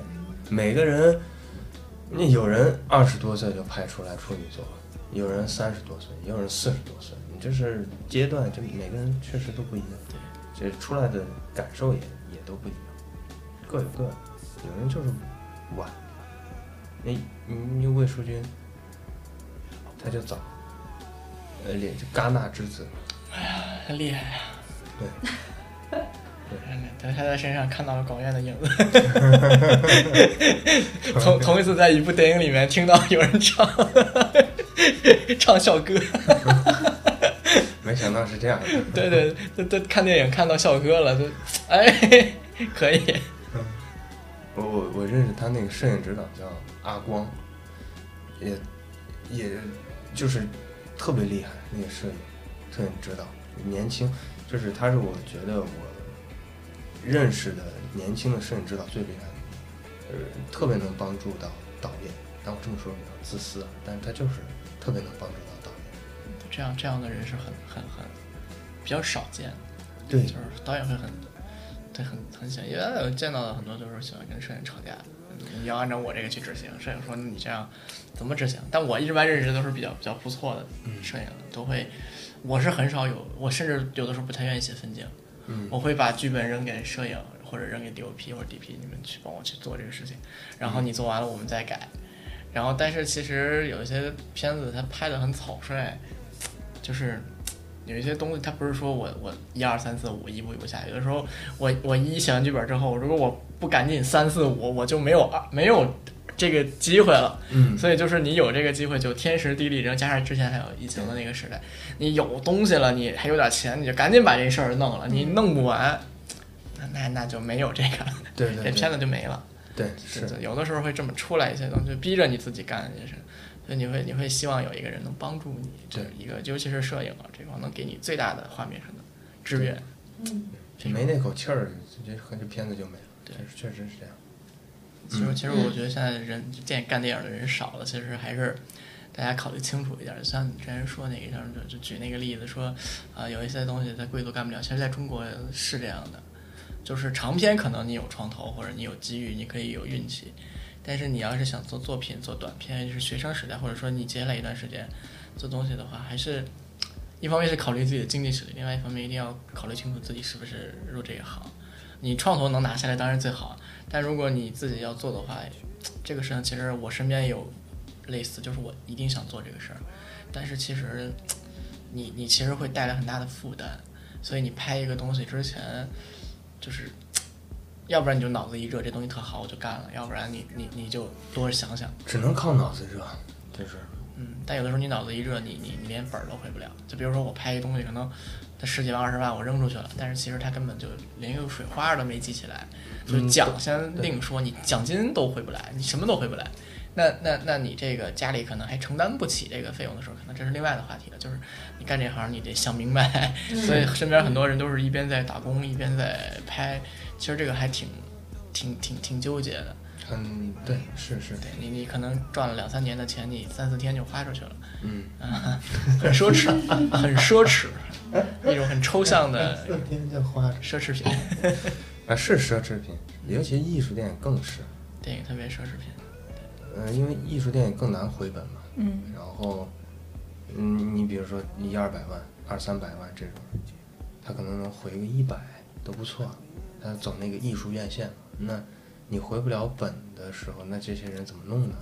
每个人，那有人二十多岁就拍出来处女作，有人三十多岁，也有人四十多岁。你这是阶段，就每个人确实都不一样，这出来的感受也也都不一样，各有各的。有人就是晚，那你魏淑君，他就早，呃，脸就戛纳之子，哎呀很厉害呀、对。对，他在身上看到了广院的影子。同同一次在一部电影里面听到有人唱 唱校歌，没想到是这样的。对对，都都看电影看到校歌了，就哎可以。我我我认识他那个摄影指导叫阿光，也也就是特别厉害那个摄影摄影指导，年轻，就是他是我觉得我认识的年轻的摄影指导最厉害的，呃，特别能帮助到导演。但我这么说比较自私啊，但是他就是特别能帮助到导演。这样这样的人是很很很比较少见的，对就是导演会很对很很喜欢，因为我见到的很多都是喜欢跟摄影吵架。你要按照我这个去执行，摄影说你这样怎么执行？但我一般认识都是比较比较不错的摄影，都会，我是很少有，我甚至有的时候不太愿意写分镜，嗯。我会把剧本扔给摄影或者扔给 DOP 或者 DP，你们去帮我去做这个事情，然后你做完了我们再改。然后，但是其实有一些片子它拍的很草率，就是有一些东西它不是说我我一二三四五一步一步下，有的时候我我一写完剧本之后，如果我不赶紧三四五，我就没有二没有这个机会了。嗯所以就是你有这个机会，就天时地利人，加上之前还有疫情的那个时代，你有东西了，你还有点钱，你就赶紧把这事儿弄了。你弄不完，那那那就没有这个，对对对这片子就没了。对是对有的时候会这么出来一些东西，逼着你自己干这些事。所以你会你会希望有一个人能帮助你，对一个尤其是摄影啊这块能给你最大的画面上的支援。嗯没那口气儿，这和这片子就没了。对确实确实是这样。其实其实我觉得现在人电干电影的人少了，其实还是大家考虑清楚一点。像你之前说那个，像就就举那个例子说，啊、有一些东西在贵族干不了，其实在中国是这样的，就是长篇可能你有创投或者你有机遇，你可以有运气，但是你要是想做作品、做短片，就是学生时代或者说你接下来一段时间做东西的话，还是一方面是考虑自己的经济实力，另外一方面一定要考虑清楚自己是不是入这一行。你创投能拿下来当然最好，但如果你自己要做的话，这个事情其实我身边有类似，就是我一定想做这个事儿，但是其实你你其实会带来很大的负担，所以你拍一个东西之前，就是要不然你就脑子一热，这东西特好我就干了，要不然你你你就多想想，只能靠脑子热，就是嗯，但有的时候你脑子一热，你你你连本儿都回不了。就比如说我拍一东西，可能它十几万、二十万我扔出去了，但是其实它根本就连一个水花都没记起来。就是奖先另说，你奖金都回不来，你什么都回不来。那那那你这个家里可能还承担不起这个费用的时候，可能这是另外的话题了。就是你干这行，你得想明白。所以身边很多人都是一边在打工，一边在拍。其实这个还挺挺挺挺纠结的。嗯对，是是，对你，你可能赚了两三年的钱，你三四天就花出去了。嗯，啊，很奢侈，很奢侈，一种很抽象的四天就花奢侈品，啊，是奢侈品，尤其艺术电影更是，电影特别奢侈品。嗯、因为艺术电影更难回本嘛，嗯，然后，嗯，你比如说一二百万、二三百万这种，他可能能回个一百都不错，他走那个艺术院线嘛，那你回不了本的时候，那这些人怎么弄呢？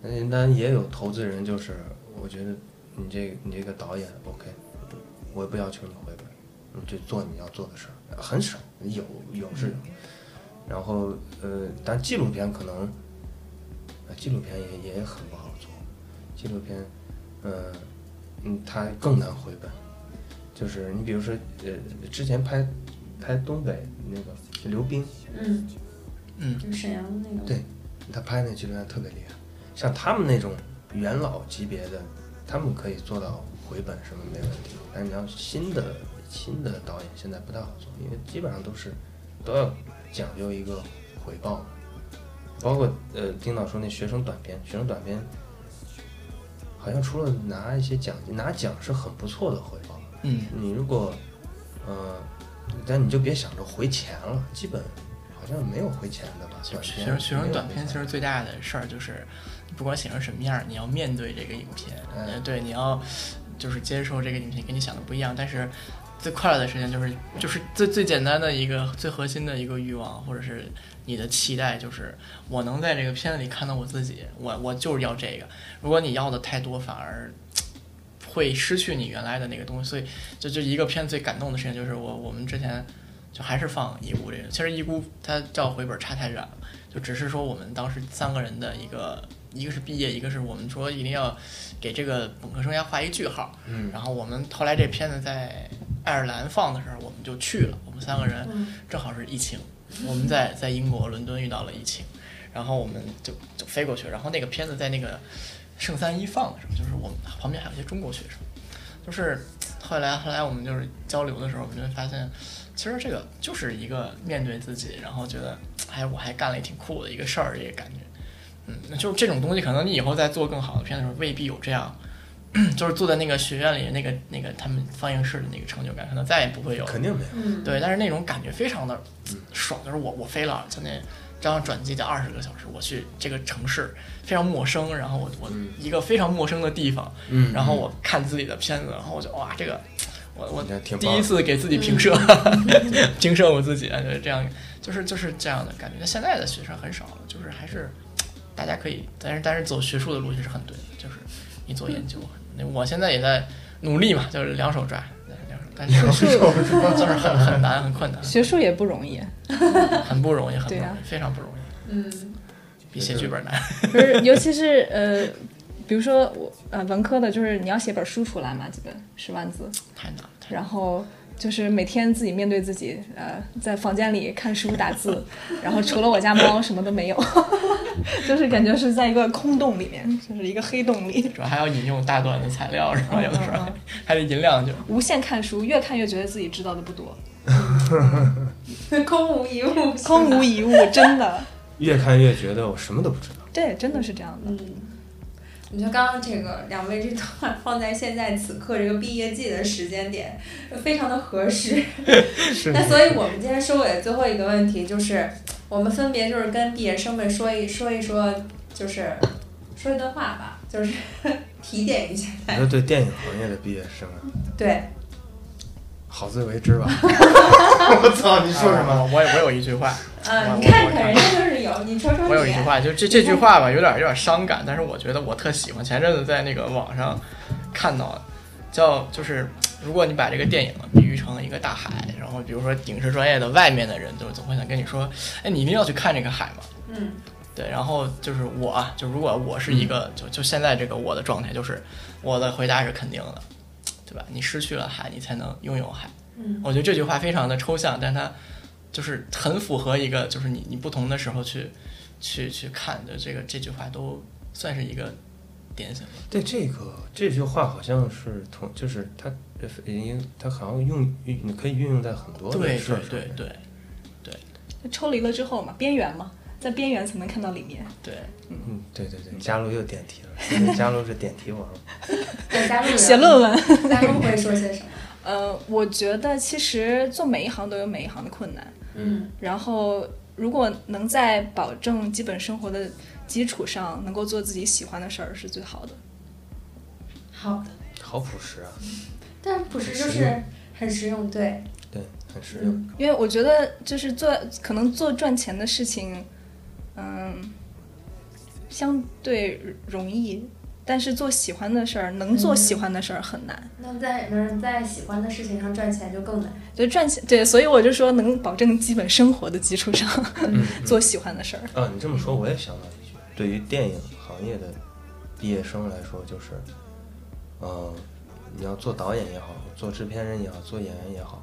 那当然也有投资人，就是我觉得你这个你这个导演 OK，我也不要求你回本，你就做你要做的事儿，很少有有是有，然后呃，但纪录片可能，啊，纪录片也也很不好做，纪录片，呃，嗯，它更难回本，就是你比如说呃，之前拍拍东北那个刘冰，嗯嗯，就沈阳那个，对他拍那纪录片特别厉害，像他们那种元老级别的，他们可以做到回本什么没问题。但是你要新的新的导演现在不太好做，因为基本上都是都要讲究一个回报，包括呃丁导说那学生短片，学生短片好像除了拿一些奖金，拿奖是很不错的回报。嗯，你如果呃，但你就别想着回钱了，基本好像没有回钱的吧？短片学生学生短片其实最大的事儿就是，不管写成什么样儿，你要面对这个影片，嗯呃，对，你要就是接受这个影片跟你想的不一样，但是。最快乐的事情就是就是最最简单的一个最核心的一个欲望，或者是你的期待，就是我能在这个片子里看到我自己，我我就是要这个。如果你要的太多，反而 会失去你原来的那个东西。所以就就一个片子最感动的事情，就是我我们之前就还是放遗孤这个，其实遗孤它照回本差太远了，就只是说我们当时三个人的一个，一个是毕业，一个是我们说一定要给这个本科生涯画一句号。嗯然后我们后来这片子在爱尔兰放的时候，我们就去了，我们三个人嗯正好是疫情，我们在在英国伦敦遇到了疫情，然后我们就就飞过去，然后那个片子在那个圣三一放的时候，就是我们旁边还有一些中国学生，就是后来后来我们就是交流的时候，我们就会发现，其实这个就是一个面对自己，然后觉得哎我还干了一挺酷的一个事儿，这个感觉，嗯，那就是这种东西，可能你以后在做更好的片的时候，未必有这样。就是坐在那个学院里，那个那个他们放映室的那个成就感，可能再也不会有了。肯定没有。嗯，对，但是那种感觉非常的爽，就是我我飞了，就那这样转机就二十个小时，我去这个城市非常陌生，然后我我嗯一个非常陌生的地方，嗯然后我看自己的片子，然后我就哇这个我我第一次给自己评射，评射我自己，就是这样，就是就是这样的感觉。那现在的学生很少了，就是还是大家可以，但是但是走学术的路其实很对的，就是你做研究，那我现在也在努力嘛，就是两手抓，两手，但是就是很很难，很困难，学术也不容易，很不容易，很不对啊。容易，非常不容易，嗯，比写剧本难。不是，尤其是呃，比如说我呃文科的，就是你要写本书出来嘛，基本十万字，太难了，太难。了然后就是每天自己面对自己，呃，在房间里看书打字，然后除了我家猫什么都没有，就是感觉是在一个空洞里面，就是一个黑洞里，主要还要引用大段的材料是吧？有的时候还得引两句。无限看书，越看越觉得自己知道的不多，空无一物，空无一物，真的，越看越觉得我什么都不知道。对，真的是这样的。嗯，我觉得刚刚这个两位这段放在现在此刻这个毕业季的时间点，非常的合适。是那所以我们今天收尾的最后一个问题就是，我们分别就是跟毕业生们说一说一说，就是说一段话吧，就是 提点一下。你说对电影行业的毕业生啊，对，好自为之吧。我操，你说什么？啊我有我有一句话，嗯，你看看人家就是有，你说说我有一句。话，就这这句话吧，有点有点伤感，但是我觉得我特喜欢。前阵子在那个网上看到，叫就是如果你把这个电影比喻成一个大海，然后比如说影视专业的外面的人就总会想跟你说，哎，你一定要去看这个海嘛。嗯对，然后就是我啊，就如果我是一个，就就现在这个我的状态，就是我的回答是肯定的，对吧？你失去了海，你才能拥有海。嗯我觉得这句话非常的抽象，但它就是很符合一个，就是你你不同的时候去去去看的这个这句话都算是一个点醒吧。对这个这句话好像是同，就是它呃，因它好像用运你可以运用在很多的对事儿对上面。对对抽离了之后嘛，边缘嘛，在边缘才能看到里面。对，嗯，对对对，加入又点题了，因为佳璐是点题王。对，加入写论文。加入会说些什么？呃，我觉得其实做每一行都有每一行的困难，嗯。然后如果能在保证基本生活的基础上，能够做自己喜欢的事儿是最好的。好的，好朴实啊，但朴实就是很实用。对，对，很实用。嗯。因为我觉得就是做可能做赚钱的事情，嗯，相对容易，但是做喜欢的事儿，能做喜欢的事儿很难。那在能在喜欢的事情上赚钱就更难。对赚钱，对，所以我就说能保证基本生活的基础上嗯，做喜欢的事儿。啊，你这么说我也想到一句，对于电影行业的毕业生来说，就是，呃，你要做导演也好，做制片人也好，做演员也好，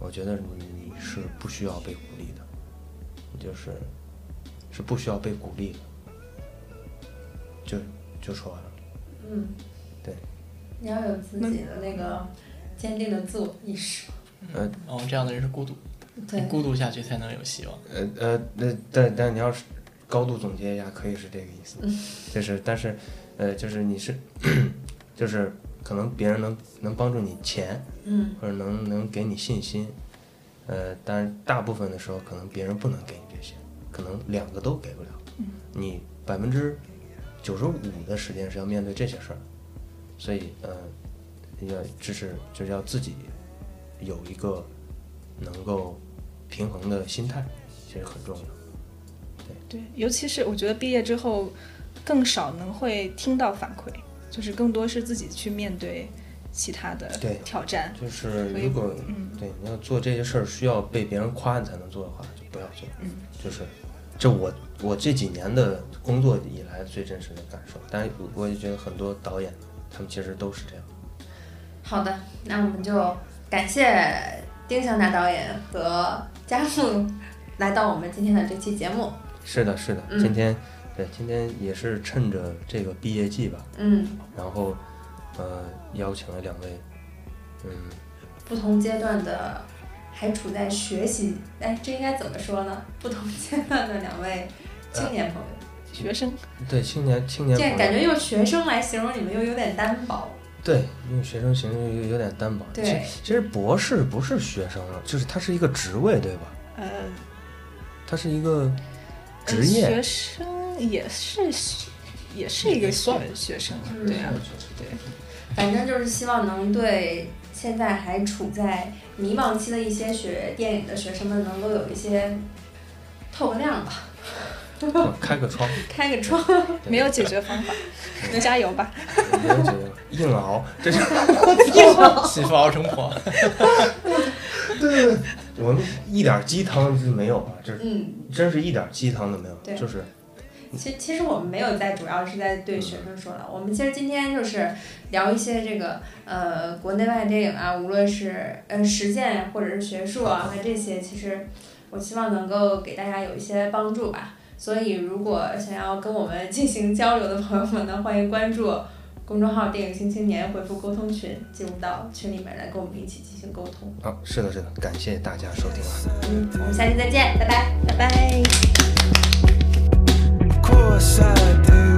我觉得你是不需要被鼓励的，你就是是不需要被鼓励的，就就说完了。嗯，对，你要有自己的那个坚定的自我意识。嗯哦，这样的人是孤独，对，孤独下去才能有希望。呃呃，那但但你要是高度总结一下，可以是这个意思，就是但是呃，就是你是 就是可能别人能能帮助你钱，嗯或者能能给你信心，呃，但是大部分的时候可能别人不能给你这些，可能两个都给不了，嗯你百分之九十五的时间是要面对这些事儿，所以呃，要就是就是要自己有一个能够平衡的心态，其实很重要。对，尤其是我觉得毕业之后，更少能会听到反馈，就是更多是自己去面对其他的挑战。就是如果嗯对你要做这些事儿需要被别人夸你才能做的话，就不要做。嗯，就是这我我这几年的工作以来最真实的感受。但是我也觉得很多导演他们其实都是这样。好的，那我们就感谢丁香达导演和佳木来到我们今天的这期节目。是的，是的，嗯今天对今天也是趁着这个毕业季吧，嗯，然后呃邀请了两位，嗯，不同阶段的还处在学习，哎，这应该怎么说呢？不同 阶段的两位青年朋友，学生对青年青年这朋友感觉用学生来形容你们又有点单薄。对用学生形容有有点单薄。对其实其实博士不是学生了，就是他是一个职位，对吧？呃，他是一个职呃业。学生也是也是一个学学生，嗯对啊，对。反正就是希望能对现在还处在迷茫期的一些学电影的学生们，能够有一些透个亮吧，嗯 开个窗，开个窗。没有解决方法，加油吧！没有解决，硬熬，这是媳妇熬成婆。对。对对，我们一点鸡汤是没有啊，这嗯，真是一点鸡汤都没有，对。就是其其实我们没有在，主要是在对学生说了。我们其实今天就是聊一些这个呃国内外电影啊，无论是呃实践或者是学术啊和这些，其实我希望能够给大家有一些帮助吧。所以如果想要跟我们进行交流的朋友们呢，欢迎关注公众号“电影新青年”，回复沟通群，进入到群里面来跟我们一起进行沟通。啊，是的，是的，感谢大家收听啊。嗯，我们下期再见，拜拜。拜拜。course I do.